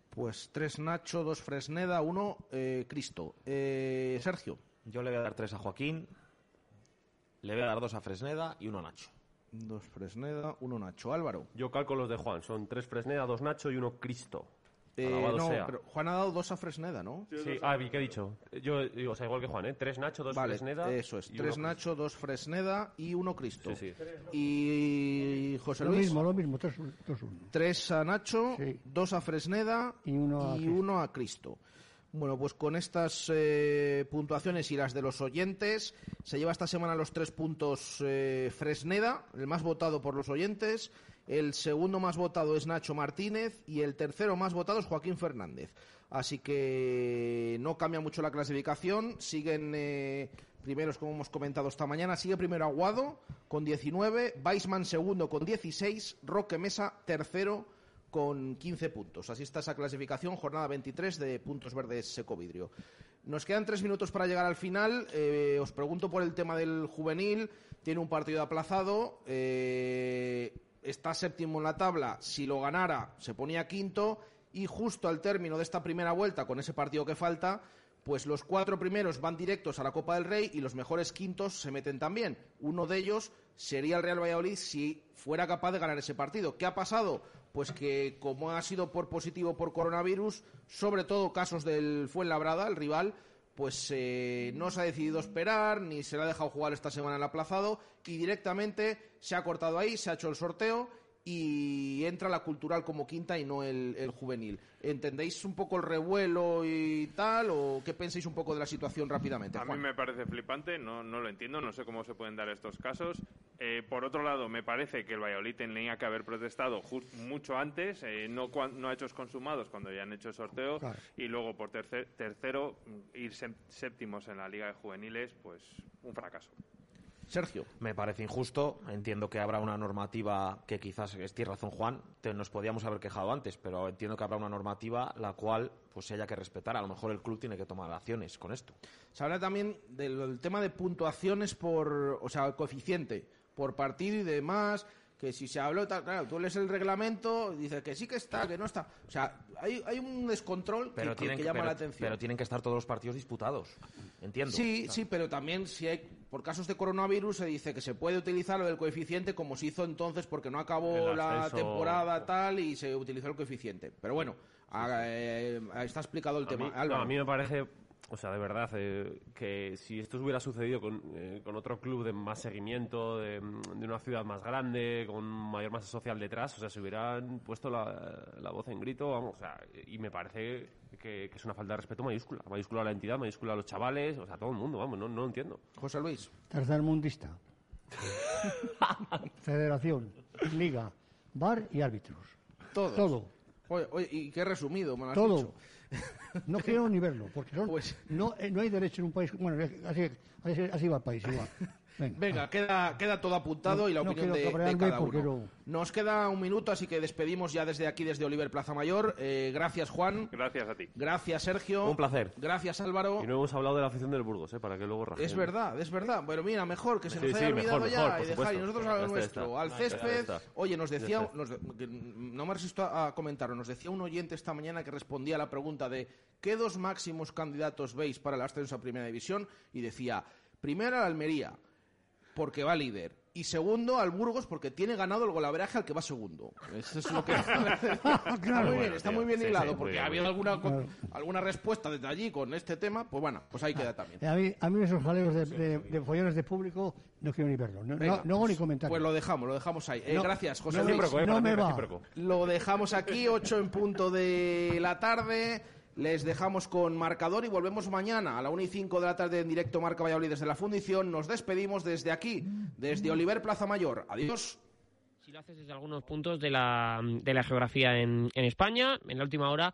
Speaker 5: Pues tres Nacho, dos Fresneda, uno eh, Cristo. Eh, Sergio.
Speaker 7: Yo le voy a dar tres a Joaquín, le voy a dar dos a Fresneda y uno a Nacho.
Speaker 5: Dos Fresneda, uno Nacho. Álvaro.
Speaker 9: Yo calco los de Juan, son tres Fresneda, dos Nacho y uno Cristo.
Speaker 5: Eh, no,
Speaker 9: sea.
Speaker 5: pero Juan ha dado dos a Fresneda, ¿no?
Speaker 9: Sí, ah, vi, ¿qué he dicho? Yo digo, o sea, igual que Juan, ¿eh? Tres Nacho, dos
Speaker 5: Vale,
Speaker 9: Fresneda.
Speaker 5: eso es.
Speaker 9: y
Speaker 5: Tres
Speaker 9: uno
Speaker 5: Nacho, dos Fresneda y uno Cristo.
Speaker 9: Sí, sí.
Speaker 5: Y José
Speaker 8: Lo
Speaker 5: Luis.
Speaker 8: mismo, lo mismo, 3 2 1
Speaker 5: Tres a Nacho,
Speaker 8: Sí.
Speaker 5: dos a Fresneda
Speaker 8: Y uno a Cristo.
Speaker 5: uno a Cristo. Bueno, pues con estas eh, puntuaciones y las de los oyentes, se lleva esta semana los tres puntos eh, Fresneda, el más votado por los oyentes. El segundo más votado es Nacho Martínez y el tercero más votado es Joaquín Fernández. Así que no cambia mucho la clasificación. Siguen eh, primeros, como hemos comentado esta mañana. Sigue primero Aguado con 19, Weisman segundo con 16, Roque Mesa tercero con 15 puntos. Así está esa clasificación, jornada 23 de puntos verdes Secovidrio. Nos quedan tres minutos para llegar al final. Eh, os pregunto por el tema del juvenil. Tiene un partido aplazado. eh, está séptimo en la tabla. Si lo ganara, se ponía quinto. Y justo al término de esta primera vuelta, con ese partido que falta, pues los cuatro primeros van directos a la Copa del Rey y los mejores quintos se meten también. Uno de ellos sería el Real Valladolid si fuera capaz de ganar ese partido. ¿Qué ha pasado? Pues que como ha sido por positivo por coronavirus, sobre todo casos del Fuenlabrada, el rival, pues eh, no se ha decidido esperar, ni se le ha dejado jugar esta semana el aplazado, y directamente se ha cortado ahí, se ha hecho el sorteo y entra la cultural como quinta y no el, el juvenil. ¿Entendéis un poco el revuelo y tal? ¿O qué pensáis un poco de la situación rápidamente?
Speaker 6: A mí me parece flipante, no, no lo entiendo, no sé cómo se pueden dar estos casos. Eh, por otro lado, me parece que el Valladolid tenía que haber protestado mucho antes, eh, no, no hechos consumados cuando ya han hecho el sorteo,
Speaker 8: Claro.
Speaker 6: y luego por tercer- tercero, mm, ir sép- séptimos en la Liga de Juveniles, pues un fracaso.
Speaker 5: Sergio.
Speaker 7: Me parece injusto. Entiendo que habrá una normativa que quizás, es tiene razón Juan, te- nos podíamos haber quejado antes, pero entiendo que habrá una normativa la cual pues se haya que respetar. A lo mejor el club tiene que tomar acciones con esto.
Speaker 5: Se habla también del, del tema de puntuaciones por, o sea, el coeficiente por partido y demás, que si se habló, tal, claro, tú lees el reglamento dices que sí que está, que no está. O sea, hay, hay un descontrol que-
Speaker 7: Pero,
Speaker 5: que,
Speaker 7: tienen,
Speaker 5: que llama
Speaker 7: pero-
Speaker 5: la atención.
Speaker 7: pero tienen que estar todos los partidos disputados. Entiendo.
Speaker 5: Sí, sí, pero también si hay, por casos de coronavirus se dice que se puede utilizar lo del coeficiente como se hizo entonces porque no acabó la temporada tal y se utilizó el coeficiente. Pero bueno, a- eh, está explicado el
Speaker 9: A
Speaker 5: tema.
Speaker 9: mí, no,
Speaker 5: Álvaro.
Speaker 9: a mí me parece o sea, de verdad, eh, que si esto hubiera sucedido con, eh, con otro club de más seguimiento, de, de una ciudad más grande, con mayor masa social detrás, o sea, se hubieran puesto la, la voz en grito, vamos, o sea, y me parece que, que es una falta de respeto mayúscula. Mayúscula a la entidad, mayúscula a los chavales, o sea, a todo el mundo, vamos, no, no lo entiendo.
Speaker 5: José Luis.
Speaker 8: Tercermundista. Federación, Liga, Bar y árbitros.
Speaker 5: Todos.
Speaker 8: Todo.
Speaker 5: Oye, oye, y qué resumido me lo has
Speaker 8: Todo.
Speaker 5: dicho.
Speaker 8: No quiero ni verlo, porque son-
Speaker 5: Pues
Speaker 8: no, eh, no hay derecho en un país. Bueno, así, así, así va el país, igual. Venga.
Speaker 5: Venga, queda, queda todo apuntado y la
Speaker 8: No
Speaker 5: opinión de, cada uno. Nos queda un minuto, así que despedimos ya desde aquí, desde Oliver Plaza Mayor. Eh, gracias, Juan.
Speaker 6: Gracias a ti.
Speaker 5: Gracias, Sergio.
Speaker 9: Un placer.
Speaker 5: Gracias, Álvaro.
Speaker 9: Y no hemos hablado de la afición del Burgos, ¿eh? Para que luego rajen.
Speaker 5: Es verdad, es verdad. Bueno, mira, mejor que se
Speaker 9: Sí,
Speaker 5: nos
Speaker 9: sí,
Speaker 5: haya olvidado
Speaker 9: mejor,
Speaker 5: ya
Speaker 9: mejor,
Speaker 5: y dejar y nosotros a lo nuestro, al césped. Oye, nos decía, nos no me resisto a comentarlo, nos decía un oyente esta mañana que respondía a la pregunta de ¿qué dos máximos candidatos veis para el ascenso a Primera División? Y decía, primero al Almería, porque va líder. Y segundo al Burgos porque tiene ganado el golaveraje al que va segundo. Eso es lo que... está muy bien, está
Speaker 8: tío.
Speaker 5: muy bien
Speaker 8: Sí,
Speaker 5: hilado porque
Speaker 8: bien,
Speaker 5: ha habido
Speaker 8: muy
Speaker 5: alguna, alguna respuesta desde allí con este tema. Pues bueno, pues ahí queda también.
Speaker 8: A mí, a mí esos jaleos de, de, de follones de público no quiero ni verlos. No,
Speaker 5: Venga,
Speaker 8: no, no hago ni comentar.
Speaker 5: Pues lo dejamos, lo dejamos ahí. Eh,
Speaker 8: No,
Speaker 5: gracias, José
Speaker 8: no me-
Speaker 5: Luis.
Speaker 8: no me va.
Speaker 5: Lo dejamos aquí, 8 en punto de la tarde. Les dejamos con marcador y volvemos mañana a la 1 y 5 de la tarde en directo Marca Valladolid desde la Fundición. Nos despedimos desde aquí, desde Oliver Plaza Mayor. Adiós.
Speaker 1: Si lo haces desde algunos puntos de la, de la geografía en, en España, en la última hora.